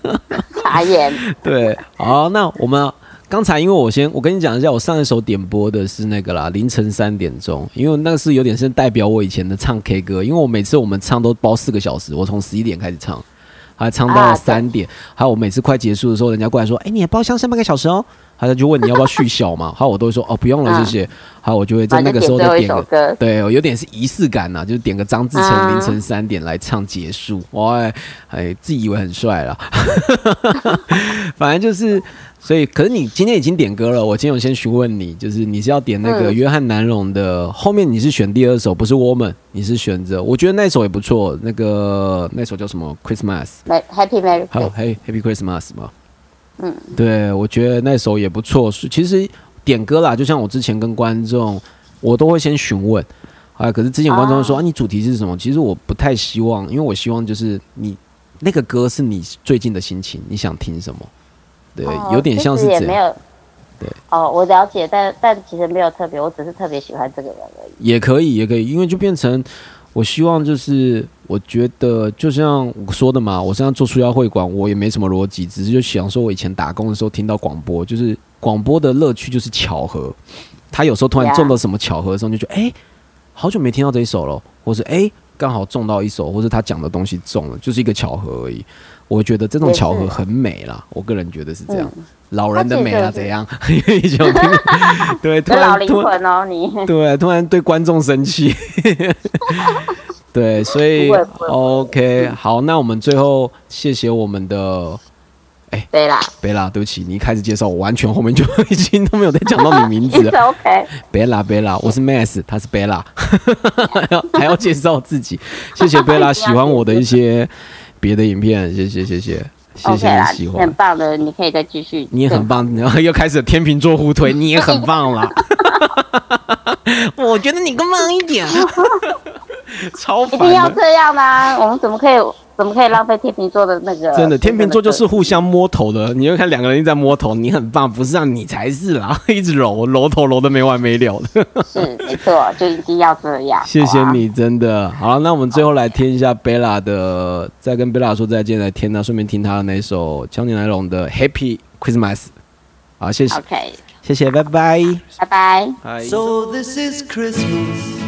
傻眼。对，好，那我们刚才因为我先我跟你讲一下，我上一首点播的是那个啦，凌晨三点钟，因为那是有点是代表我以前的唱 K 歌，因为我每次我们唱都包四个小时，我从十一点开始唱，还唱到了三点，还有我每次快结束的时候，人家过来说，哎、你的包厢剩半个小时哦。他就问你要不要续小嘛，好我都会说哦不用了嗯。谢谢，好我就会在那个时候再点个对，有点是仪式感呐、就是点个张志成啊凌晨三点来唱结束，哇，哎，自以为很帅啦。反正就是，所以，可是你今天已经点歌了，我今天有先询问你，就是你是要点那个嗯。约翰南荣的，后面你是选第二首，不是 Woman，你是选择，我觉得那首也不错，那个那首叫什么？Christmas，没 Happy Merry 还有 Christmas，嘿 Happy Christmas 嘛，嗯，对，我觉得那首也不错。是其实点歌啦，就像我之前跟观众，我都会先询问。啊，可是之前观众说啊啊，你主题是什么？其实我不太希望，因为我希望就是你那个歌是你最近的心情，你想听什么？对，哦有点像是也没有。对，哦，我了解，但但其实没有特别，我只是特别喜欢这个人而已。也可以，也可以，因为就变成我希望就是，我觉得就像我说的嘛，我现在做促销会馆，我也没什么逻辑，只是就想说我以前打工的时候听到广播，就是广播的乐趣就是巧合，他有时候突然中了什么巧合的时候，就觉得哎、诶好久没听到这一首了，或是哎刚好中到一首，或是他讲的东西中了，就是一个巧合而已。我觉得这种巧合很美啦，我个人觉得是这样，嗯。老人的美啊，怎样？因为以前有听过，对，突然老灵魂哦，你。对，突然对观众生气。对，所以 OK，好，那我们最后谢谢我们的贝拉。贝拉，对不起，你一开始介绍我完全后面就已经都没有再讲到你名字了。OK。贝拉，贝拉，我是 Max，他是贝拉，还要还要介绍自己。谢谢贝拉喜欢我的一些别的影片，谢谢谢谢谢谢，你喜欢很。棒的，你可以再继续。你也很棒，然后又开始天秤座互推，你也很棒啦。我觉得你更棒一点，超一定。要这样吗、我们怎么可以怎么可以浪费天秤座的那个？真的，天秤座就是互相摸头的。你就看两个人一直在摸头，你很棒，不是让你才是啦，一直揉揉头揉的没完没了的。是没错，就一定要这样。谢谢。你，真的好了。那我们最后来听一下贝拉的，再跟贝拉说再见，来听那顺便听他的那首江宁来龙的《Happy Christmas》。好，谢谢，OK，谢谢，拜拜。拜拜。So this is Christmas.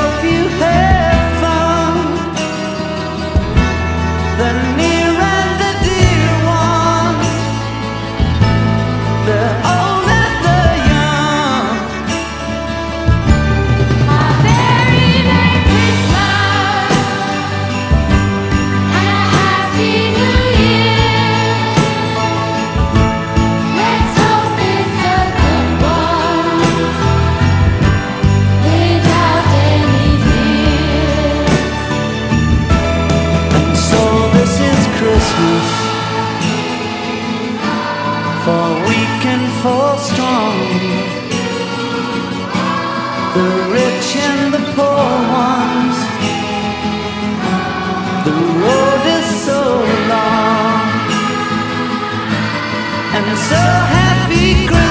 and I'm so happy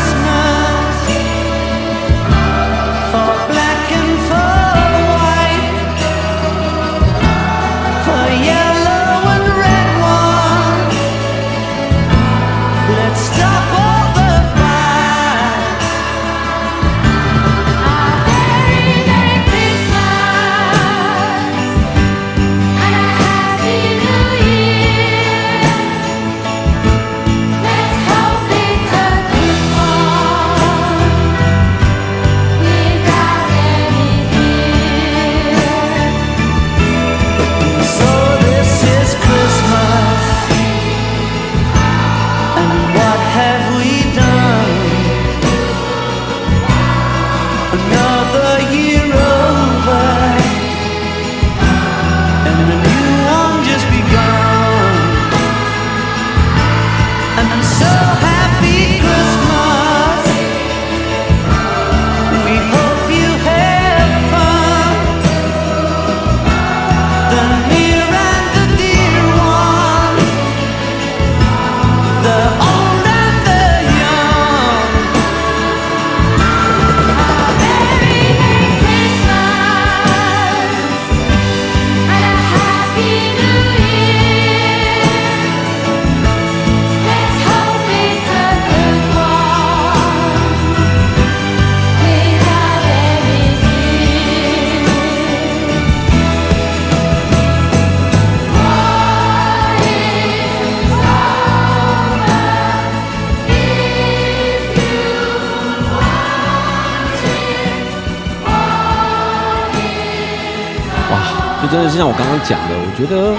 像我刚刚讲的，我觉得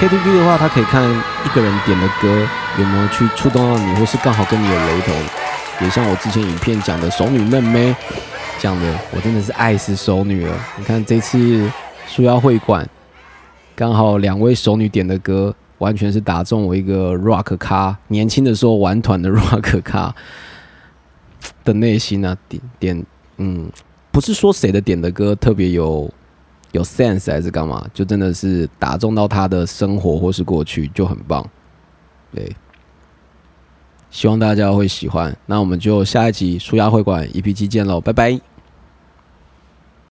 KTV 的话，它可以看一个人点的歌有没有去触动到你，或是刚好跟你有雷同。也像我之前影片讲的熟女嫩妹讲的，我真的是爱死熟女了。你看这次舒腰会馆，刚好两位熟女点的歌，完全是打中我一个 rock 咖，年轻的时候玩团的 rock 咖的内心啊，点点，嗯，不是说谁的点的歌特别有有 sense 还是干嘛，就真的是打中到他的生活或是过去，就很棒。对，希望大家会喜欢。那我们就下一集舒压会馆 EP 七见喽，拜拜。